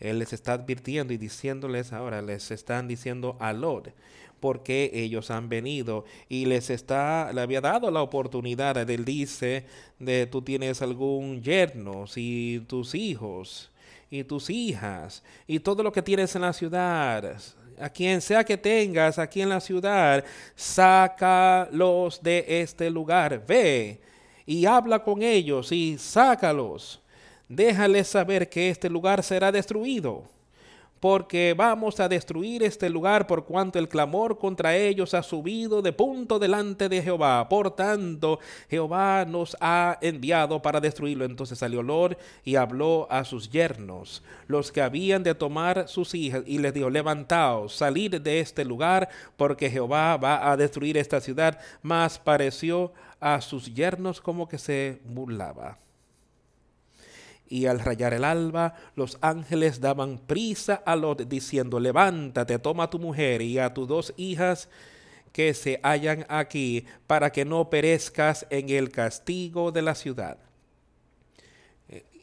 Él les está advirtiendo y diciéndoles ahora, les están diciendo a Lot, porque ellos han venido y les está, le había dado la oportunidad, él dice, de tú tienes algún yerno, si tus hijos y tus hijas y todo lo que tienes en la ciudad, a quien sea que tengas aquí en la ciudad, sácalos de este lugar, ve y habla con ellos y sácalos déjales saber que este lugar será destruido, porque vamos a destruir este lugar por cuanto el clamor contra ellos ha subido de punto delante de Jehová. Por tanto, Jehová nos ha enviado para destruirlo. Entonces salió Lord y habló a sus yernos, los que habían de tomar sus hijas, y les dijo, levantaos, salid de este lugar, porque Jehová va a destruir esta ciudad. Mas pareció a sus yernos como que se burlaba y al rayar el alba, los ángeles daban prisa a Lot diciendo, levántate, toma a tu mujer y a tus dos hijas que se hallan aquí, para que no perezcas en el castigo de la ciudad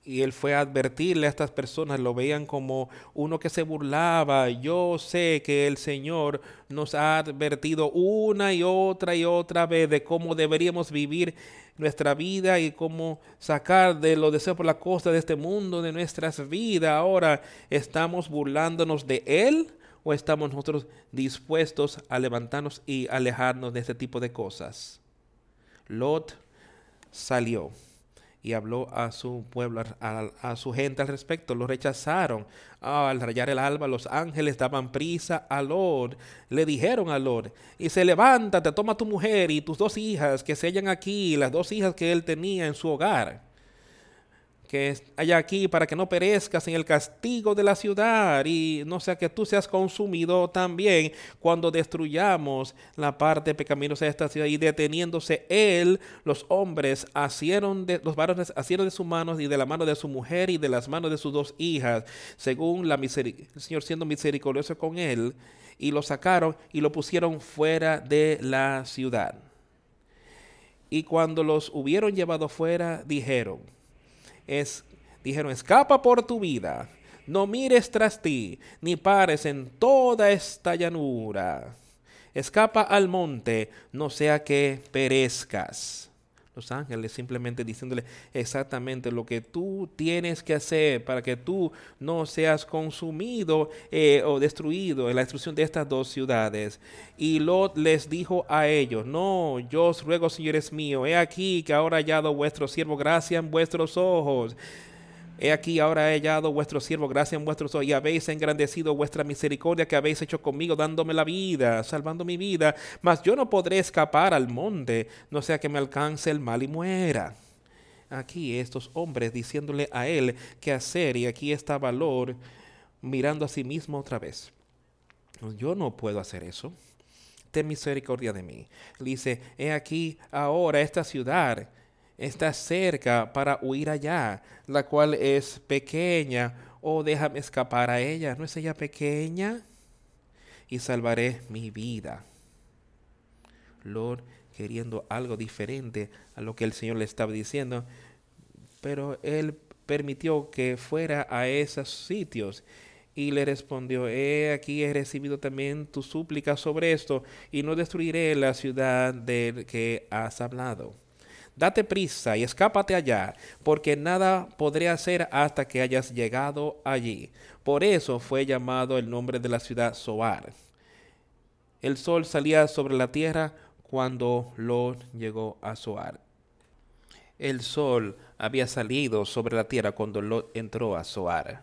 y él fue a advertirle a estas personas, lo veían como uno que se burlaba. Yo sé que el Señor nos ha advertido una y otra y otra vez de cómo deberíamos vivir nuestra vida y cómo sacar de los deseos por la costa de este mundo de nuestras vidas. Ahora, ¿estamos burlándonos de Él o estamos nosotros dispuestos a levantarnos y alejarnos de este tipo de cosas? Lot salió y habló a su pueblo, a, su gente al respecto. Lo rechazaron. al rayar el alba, los ángeles daban prisa a Lord. Le dijeron a Lord, y se levántate, toma tu mujer y tus dos hijas que se hallan aquí, las dos hijas que él tenía en su hogar que haya aquí para que no perezcas en el castigo de la ciudad y no sea que tú seas consumido también cuando destruyamos la parte pecaminosa de esta ciudad y deteniéndose él, los hombres asieron de, los varones asieron de sus manos y de la mano de su mujer y de las manos de sus dos hijas, según la el Señor siendo misericordioso con él, y lo sacaron y lo pusieron fuera de la ciudad. Y cuando los hubieron llevado fuera, dijeron, es, dijeron, escapa por tu vida, no mires tras ti, ni pares en toda esta llanura. Escapa al monte, no sea que perezcas los ángeles simplemente diciéndole exactamente lo que tú tienes que hacer para que tú no seas consumido eh, o destruido en la destrucción de estas dos ciudades. Y Lot les dijo a ellos, no, yo os ruego, señores míos, he aquí que ahora hallado vuestro siervo. Gracia en vuestros ojos He aquí ahora he hallado vuestro siervo, gracias en vuestros ojos, y habéis engrandecido vuestra misericordia que habéis hecho conmigo, dándome la vida, salvando mi vida. Mas yo no podré escapar al monte, no sea que me alcance el mal y muera. Aquí estos hombres diciéndole a él qué hacer, y aquí está Valor mirando a sí mismo otra vez. Yo no puedo hacer eso. Ten misericordia de mí. dice, he aquí ahora esta ciudad está cerca para huir allá, la cual es pequeña, oh, déjame escapar a ella, ¿no es ella pequeña? Y salvaré mi vida. Lord, queriendo algo diferente a lo que el Señor le estaba diciendo, pero él permitió que fuera a esos sitios y le respondió, he aquí he recibido también tu súplica sobre esto, y no destruiré la ciudad de que has hablado date prisa y escápate allá, porque nada podré hacer hasta que hayas llegado allí. Por eso fue llamado el nombre de la ciudad Soar. El sol salía sobre la tierra cuando Lot llegó a Soar. El sol había salido sobre la tierra cuando Lot entró a Soar.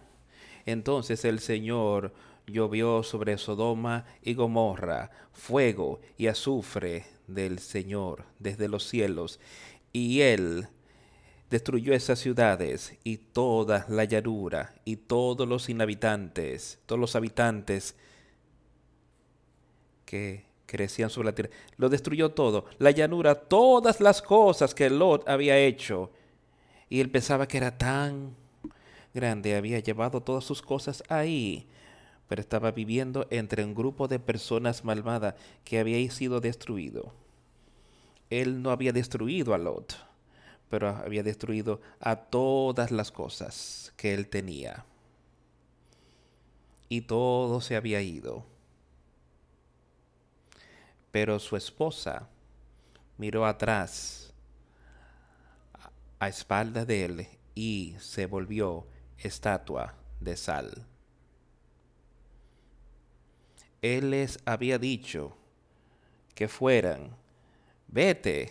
Entonces el Señor llovió sobre Sodoma y Gomorra fuego y azufre del Señor desde los cielos y él destruyó esas ciudades y toda la llanura y todos los inhabitantes, todos los habitantes que crecían sobre la tierra. Lo destruyó todo, la llanura, todas las cosas que Lot había hecho. Y él pensaba que era tan grande, había llevado todas sus cosas ahí, pero estaba viviendo entre un grupo de personas malvadas que había sido destruido él no había destruido a Lot, pero había destruido a todas las cosas que él tenía. Y todo se había ido. Pero su esposa miró atrás a espalda de él y se volvió estatua de sal. Él les había dicho que fueran Vete,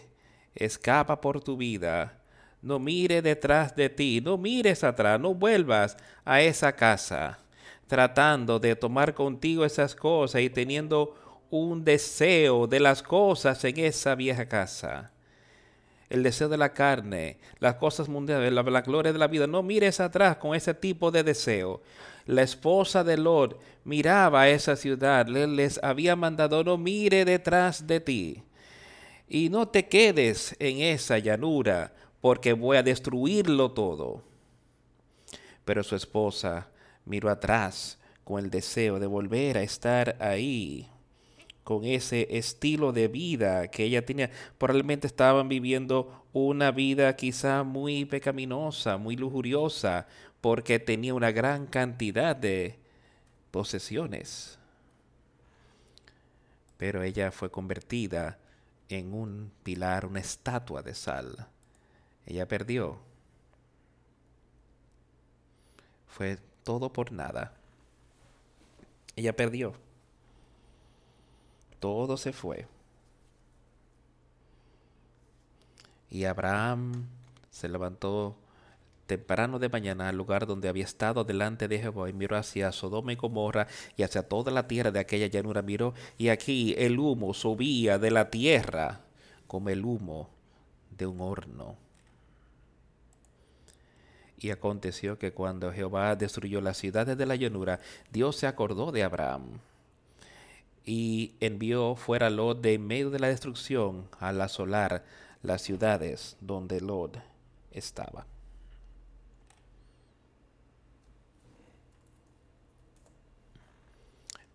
escapa por tu vida, no mire detrás de ti, no mires atrás, no vuelvas a esa casa. tratando de tomar contigo esas cosas y teniendo un deseo de las cosas en esa vieja casa. El deseo de la carne, las cosas mundiales, la, gloria de la vida. No mires atrás con ese tipo de deseo. La esposa de Lot miraba a esa ciudad, les había mandado, no mire detrás de ti. Y no te quedes en esa llanura, porque voy a destruirlo todo. Pero su esposa miró atrás con el deseo de volver a estar ahí con ese estilo de vida que ella tenía. Probablemente estaban viviendo una vida quizá muy pecaminosa, muy lujuriosa, porque tenía una gran cantidad de posesiones. Pero ella fue convertida en un pilar, una estatua de sal. Ella perdió. Fue todo por nada. Ella perdió todo se fue. Y Abraham se levantó temprano de mañana al lugar donde había estado delante de Jehová y miró hacia Sodoma y Gomorra y hacia toda la tierra de aquella llanura miró y aquí el humo subía de la tierra como el humo de un horno. Y aconteció que cuando Jehová destruyó las ciudades de la llanura, Dios se acordó de Abraham y envió fuera Lot de en medio de la destrucción al asolar las ciudades donde Lot estaba.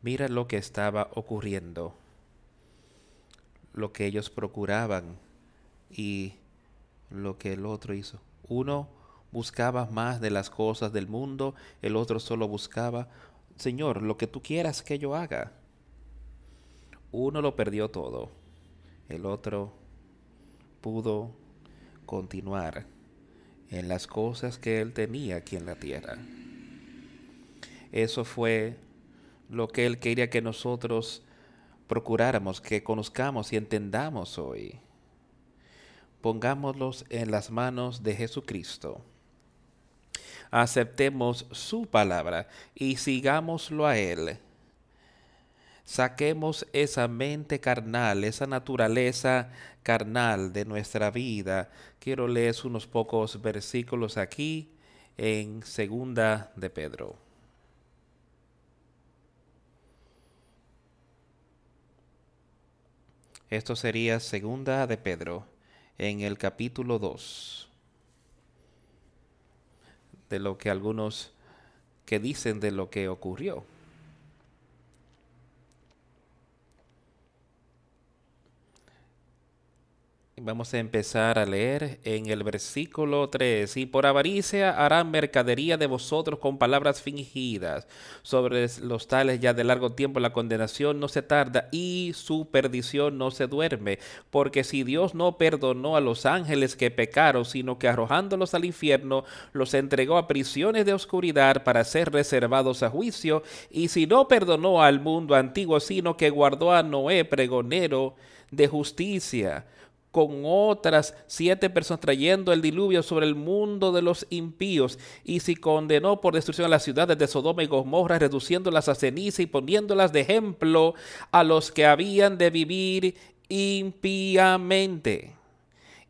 Mira lo que estaba ocurriendo, lo que ellos procuraban y lo que el otro hizo. Uno buscaba más de las cosas del mundo, el otro solo buscaba, Señor, lo que tú quieras que yo haga. Uno lo perdió todo, el otro pudo continuar en las cosas que él tenía aquí en la tierra. Eso fue lo que él quería que nosotros procuráramos, que conozcamos y entendamos hoy. Pongámoslos en las manos de Jesucristo. Aceptemos su palabra y sigámoslo a Él Saquemos esa mente carnal, esa naturaleza carnal de nuestra vida. Quiero leer unos pocos versículos aquí en Segunda de Pedro. Esto sería Segunda de Pedro en el capítulo 2 de lo que algunos que dicen de lo que ocurrió. Vamos a empezar a leer en el versículo 3. Y por avaricia harán mercadería de vosotros con palabras fingidas. Sobre los tales ya de largo tiempo la condenación no se tarda y su perdición no se duerme. Porque si Dios no perdonó a los ángeles que pecaron, sino que arrojándolos al infierno, los entregó a prisiones de oscuridad para ser reservados a juicio. Y si no perdonó al mundo antiguo, sino que guardó a Noé pregonero de justicia con otras siete personas trayendo el diluvio sobre el mundo de los impíos, y si condenó por destrucción a las ciudades de Sodoma y Gomorra, reduciéndolas a ceniza y poniéndolas de ejemplo a los que habían de vivir impíamente.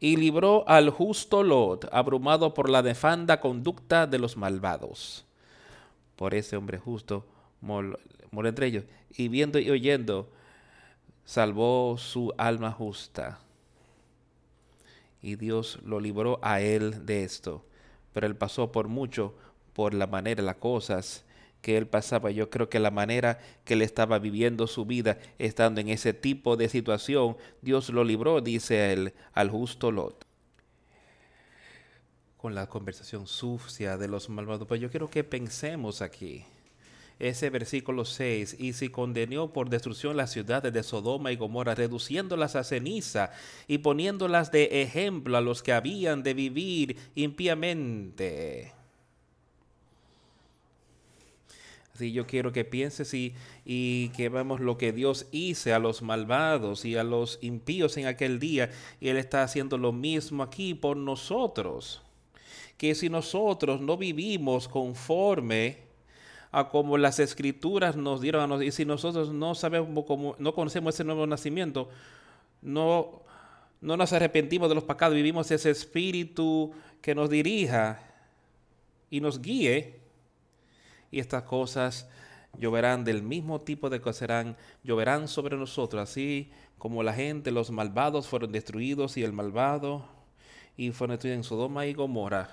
Y libró al justo Lot, abrumado por la nefanda conducta de los malvados. Por ese hombre justo murió entre ellos, y viendo y oyendo, salvó su alma justa y Dios lo libró a él de esto. Pero él pasó por mucho por la manera, las cosas que él pasaba. Yo creo que la manera que él estaba viviendo su vida, estando en ese tipo de situación, Dios lo libró, dice él, al justo Lot. Con la conversación sucia de los malvados. Pues yo quiero que pensemos aquí ese versículo 6, y si condenó por destrucción las ciudades de Sodoma y Gomorra, reduciéndolas a ceniza y poniéndolas de ejemplo a los que habían de vivir impíamente. Así yo quiero que pienses y, y que vemos lo que Dios hizo a los malvados y a los impíos en aquel día, y Él está haciendo lo mismo aquí por nosotros. Que si nosotros no vivimos conforme a como las escrituras nos dieron a nosotros. Y si nosotros no sabemos cómo, no conocemos ese nuevo nacimiento, no, no nos arrepentimos de los pecados, vivimos ese espíritu que nos dirija y nos guíe. Y estas cosas lloverán del mismo tipo de que serán, lloverán sobre nosotros, así como la gente, los malvados fueron destruidos y el malvado y fueron destruidos en Sodoma y Gomorra.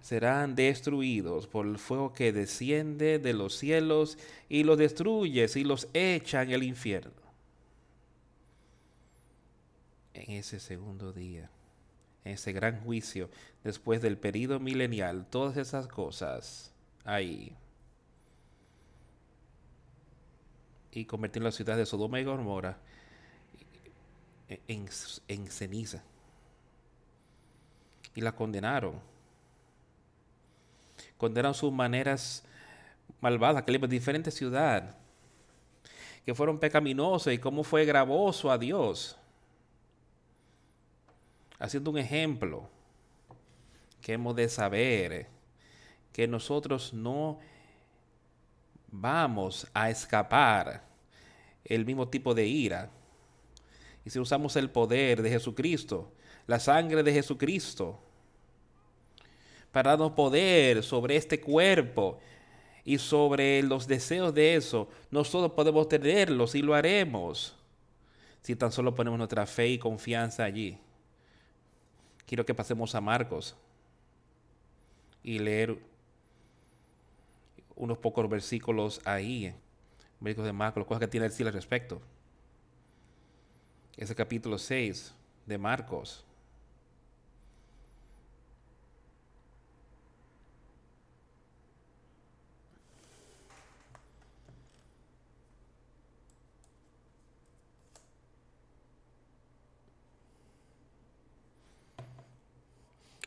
Serán destruidos por el fuego que desciende de los cielos y los destruye y los echa en el infierno. En ese segundo día, en ese gran juicio, después del periodo milenial, todas esas cosas ahí y convirtió la ciudad de Sodoma y Gomorra en, en ceniza. Y la condenaron. Condenaron sus maneras malvadas, que le diferente ciudad, que fueron pecaminosas y cómo fue gravoso a Dios. Haciendo un ejemplo que hemos de saber que nosotros no vamos a escapar el mismo tipo de ira. Y si usamos el poder de Jesucristo, la sangre de Jesucristo, para darnos poder sobre este cuerpo y sobre los deseos de eso, nosotros podemos tenerlos y lo haremos si tan solo ponemos nuestra fe y confianza allí. Quiero que pasemos a Marcos y leer unos pocos versículos ahí, versículos de Marcos, cosas que tiene que decir al respecto. Ese capítulo 6 de Marcos.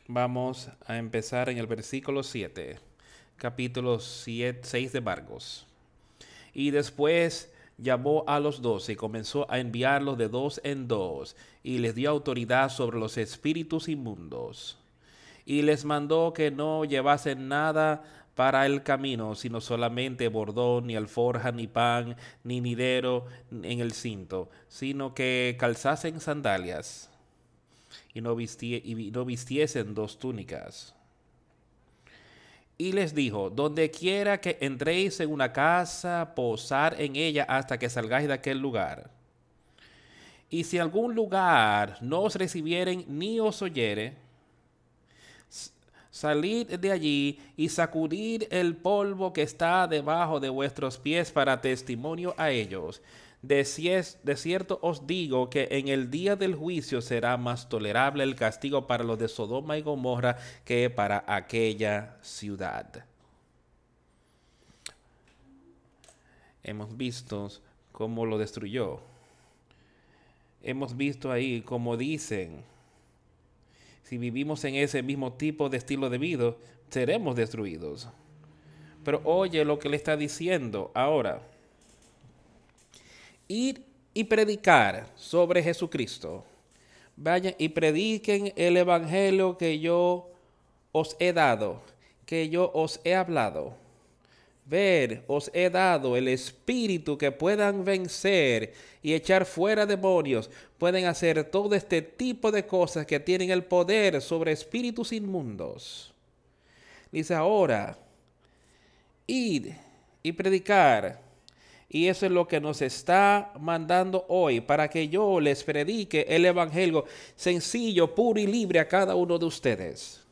Vamos a empezar en el versículo 7 capítulo 6 de Marcos. Y después llamó a los doce y comenzó a enviarlos de dos en dos, y les dio autoridad sobre los espíritus inmundos. Y les mandó que no llevasen nada para el camino, sino solamente bordón, ni alforja, ni pan, ni nidero en el cinto, sino que calzasen sandalias y no, y no vistiesen dos túnicas y les dijo, donde quiera que entréis en una casa, posar en ella hasta que salgáis de aquel lugar. Y si algún lugar no os recibieren ni os oyere, salid de allí y sacudid el polvo que está debajo de vuestros pies para testimonio a ellos. De, cierto os digo que en el día del juicio será más tolerable el castigo para los de Sodoma y Gomorra que para aquella ciudad. Hemos visto cómo lo destruyó. Hemos visto ahí cómo dicen, si vivimos en ese mismo tipo de estilo de vida, seremos destruidos. Pero oye lo que le está diciendo ahora ir y predicar sobre Jesucristo. Vayan y prediquen el Evangelio que yo os he dado, que yo os he hablado. Ver, os he dado el espíritu que puedan vencer y echar fuera demonios. Pueden hacer todo este tipo de cosas que tienen el poder sobre espíritus inmundos. Dice ahora, id y predicar y eso es lo que nos está mandando hoy para que yo les predique el Evangelio sencillo, puro y libre a cada uno de ustedes.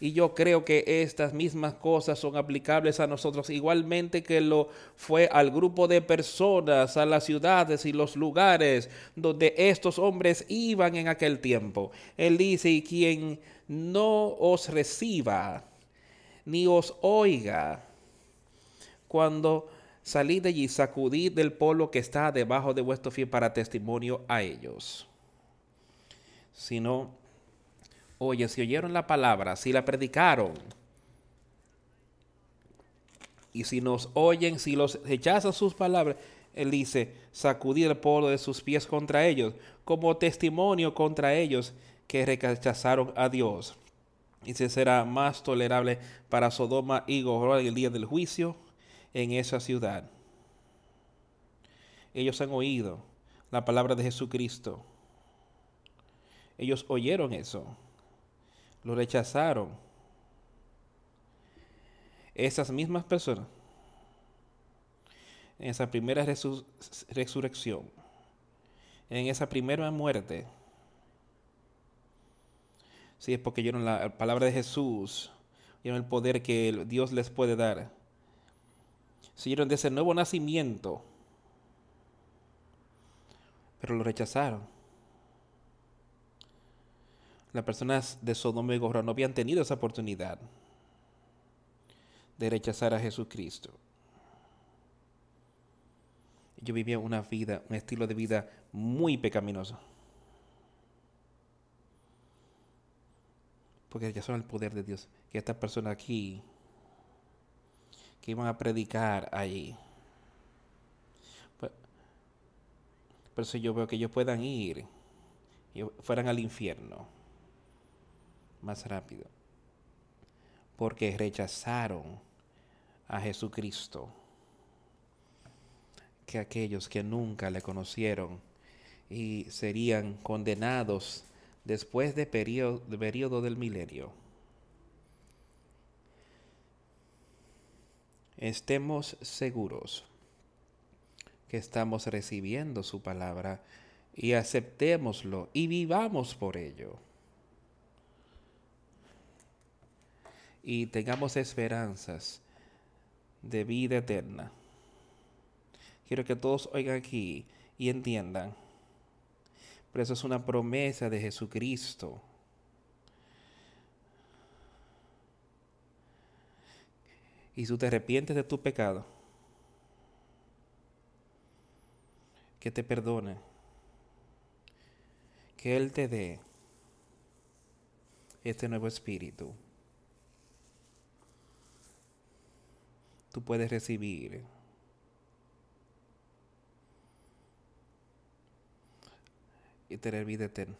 Y yo creo que estas mismas cosas son aplicables a nosotros igualmente que lo fue al grupo de personas, a las ciudades y los lugares donde estos hombres iban en aquel tiempo. Él dice, y quien no os reciba ni os oiga cuando salid de allí, sacudid del polvo que está debajo de vuestro pie para testimonio a ellos. Si no, oye, si oyeron la palabra, si la predicaron, y si nos oyen, si los rechazan sus palabras, él dice, sacudid el polvo de sus pies contra ellos, como testimonio contra ellos que rechazaron a Dios. y se será más tolerable para Sodoma y Gomorra el día del juicio en esa ciudad. Ellos han oído la palabra de Jesucristo. Ellos oyeron eso. Lo rechazaron. Esas mismas personas, en esa primera resurrección, en esa primera muerte, si es porque oyeron la palabra de Jesús, oyeron el poder que Dios les puede dar. Oyeron de ese nuevo nacimiento, pero lo rechazaron. Las personas de Sodoma y Gomorra no habían tenido esa oportunidad de rechazar a Jesucristo. Yo vivía una vida, un estilo de vida muy pecaminoso. porque son el poder de Dios. Que estas personas aquí, que iban a predicar allí, pues, por eso yo veo que ellos puedan ir y fueran al infierno más rápido. Porque rechazaron a Jesucristo que aquellos que nunca le conocieron y serían condenados después de periodo, de periodo del milenio. Estemos seguros que estamos recibiendo su palabra y aceptémoslo y vivamos por ello. Y tengamos esperanzas de vida eterna. Quiero que todos oigan aquí y entiendan pero eso es una promesa de Jesucristo. Y tú te arrepientes de tu pecado, que te perdone, que Él te dé este nuevo espíritu. Tú puedes recibir y tener vida eterna.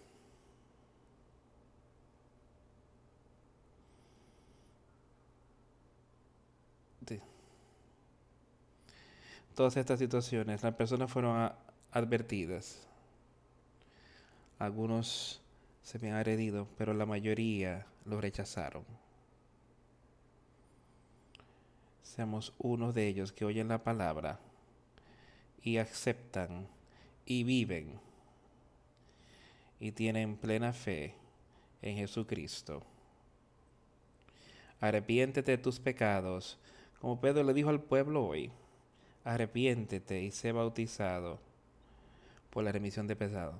Todas estas situaciones, las personas fueron advertidas. Algunos se me han agredido, pero la mayoría lo rechazaron. Seamos uno de ellos que oyen la palabra y aceptan y viven y tienen plena fe en Jesucristo. Arrepiéntete de tus pecados, como Pedro le dijo al pueblo hoy. Arrepiéntete y sé bautizado por la remisión de pecados.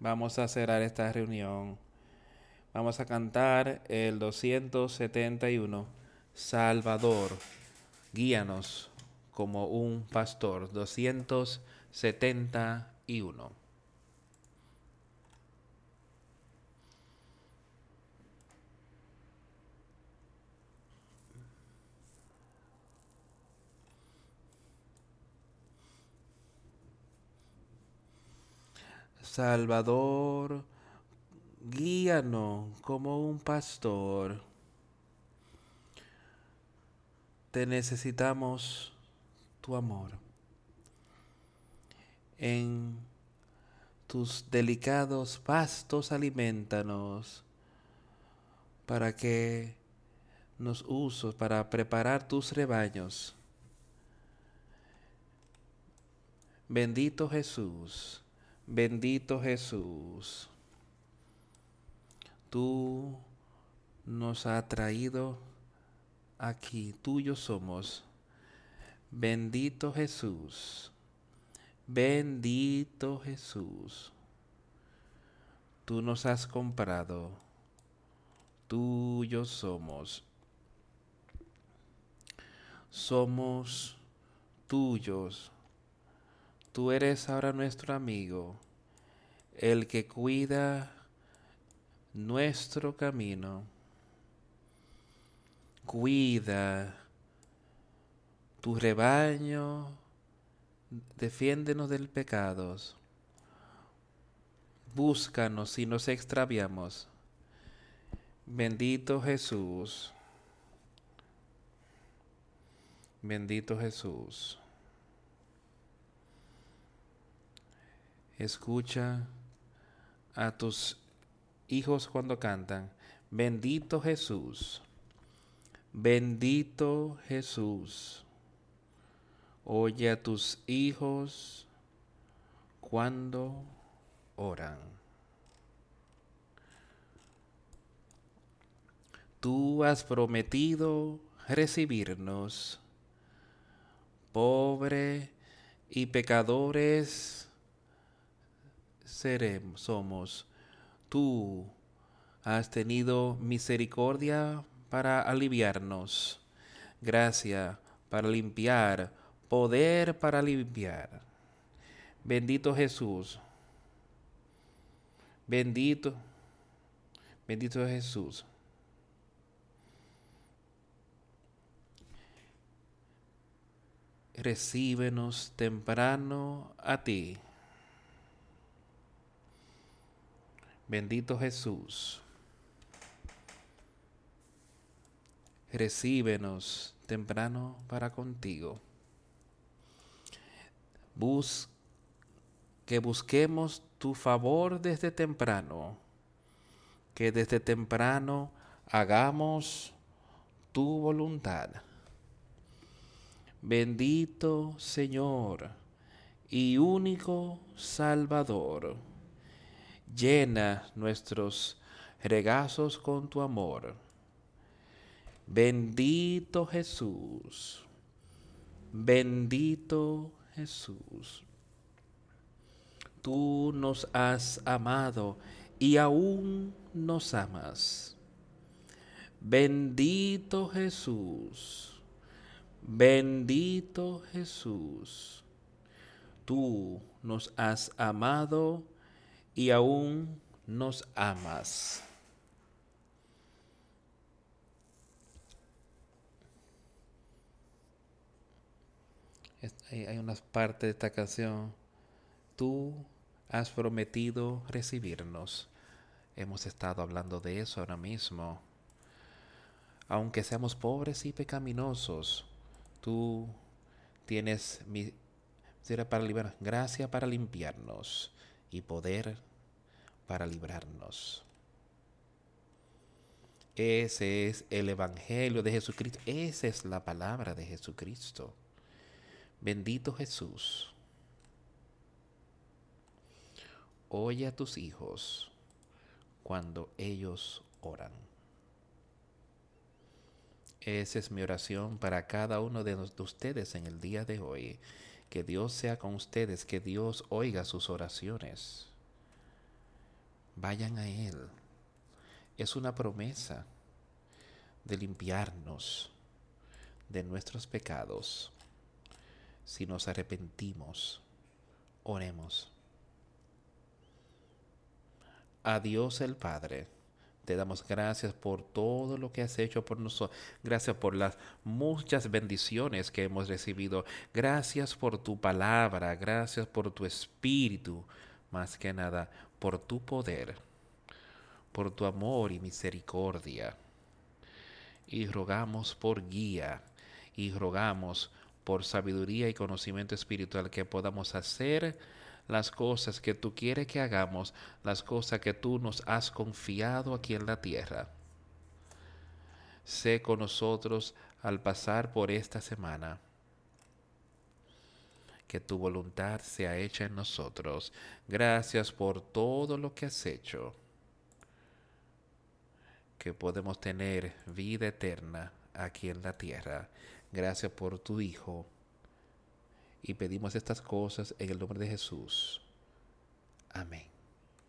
Vamos a cerrar esta reunión. Vamos a cantar el 271, Salvador, guíanos como un pastor. 271. Salvador, guíanos como un pastor. Te necesitamos tu amor. En tus delicados pastos alimentanos para que nos usos para preparar tus rebaños. Bendito Jesús, bendito Jesús. Tú nos has traído aquí, tuyos somos. Bendito Jesús, bendito Jesús, tú nos has comprado, tuyos somos, somos tuyos, tú eres ahora nuestro amigo, el que cuida nuestro camino, cuida tu rebaño, defiéndenos del pecado, búscanos si nos extraviamos. Bendito Jesús. Bendito Jesús. Escucha a tus hijos cuando cantan. Bendito Jesús. Bendito Jesús. Oye a tus hijos cuando oran. Tú has prometido recibirnos, pobre y pecadores seremos, somos. Tú has tenido misericordia para aliviarnos, gracia para limpiar, poder para limpiar. Bendito Jesús. Bendito, bendito Jesús. Recíbenos temprano a ti. Bendito Jesús. Recíbenos temprano para contigo. Bus que busquemos tu favor desde temprano, que desde temprano hagamos tu voluntad. Bendito Señor y único Salvador, llena nuestros regazos con tu amor. Bendito Jesús, bendito Jesús tú nos has amado y aún nos amas. Bendito Jesús, bendito Jesús, tú nos has amado y aún nos amas. Hay unas partes de esta canción. Tú has prometido recibirnos. Hemos estado hablando de eso ahora mismo. Aunque seamos pobres y pecaminosos, tú tienes para librar, gracia para limpiarnos y poder para librarnos. Ese es el Evangelio de Jesucristo. Esa es la palabra de Jesucristo. Bendito Jesús. oye a tus hijos cuando ellos oran. Esa es mi oración para cada uno de ustedes en el día de hoy. Que Dios sea con ustedes, que Dios oiga sus oraciones. Vayan a Él. Es una promesa de limpiarnos de nuestros pecados. Si nos arrepentimos, oremos a Dios el Padre. Te damos gracias por todo lo que has hecho por nosotros. Gracias por las muchas bendiciones que hemos recibido. Gracias por tu palabra. Gracias por tu espíritu. Más que nada, por tu poder. Por tu amor y misericordia. Y rogamos por guía. Y rogamos por sabiduría y conocimiento espiritual que podamos hacer las cosas que tú quieres que hagamos, las cosas que tú nos has confiado aquí en la tierra. Sé con nosotros al pasar por esta semana. Que tu voluntad sea hecha en nosotros. Gracias por todo lo que has hecho. Que podemos tener vida eterna aquí en la tierra. Gracias por tu Hijo y pedimos estas cosas en el nombre de Jesús. Amén.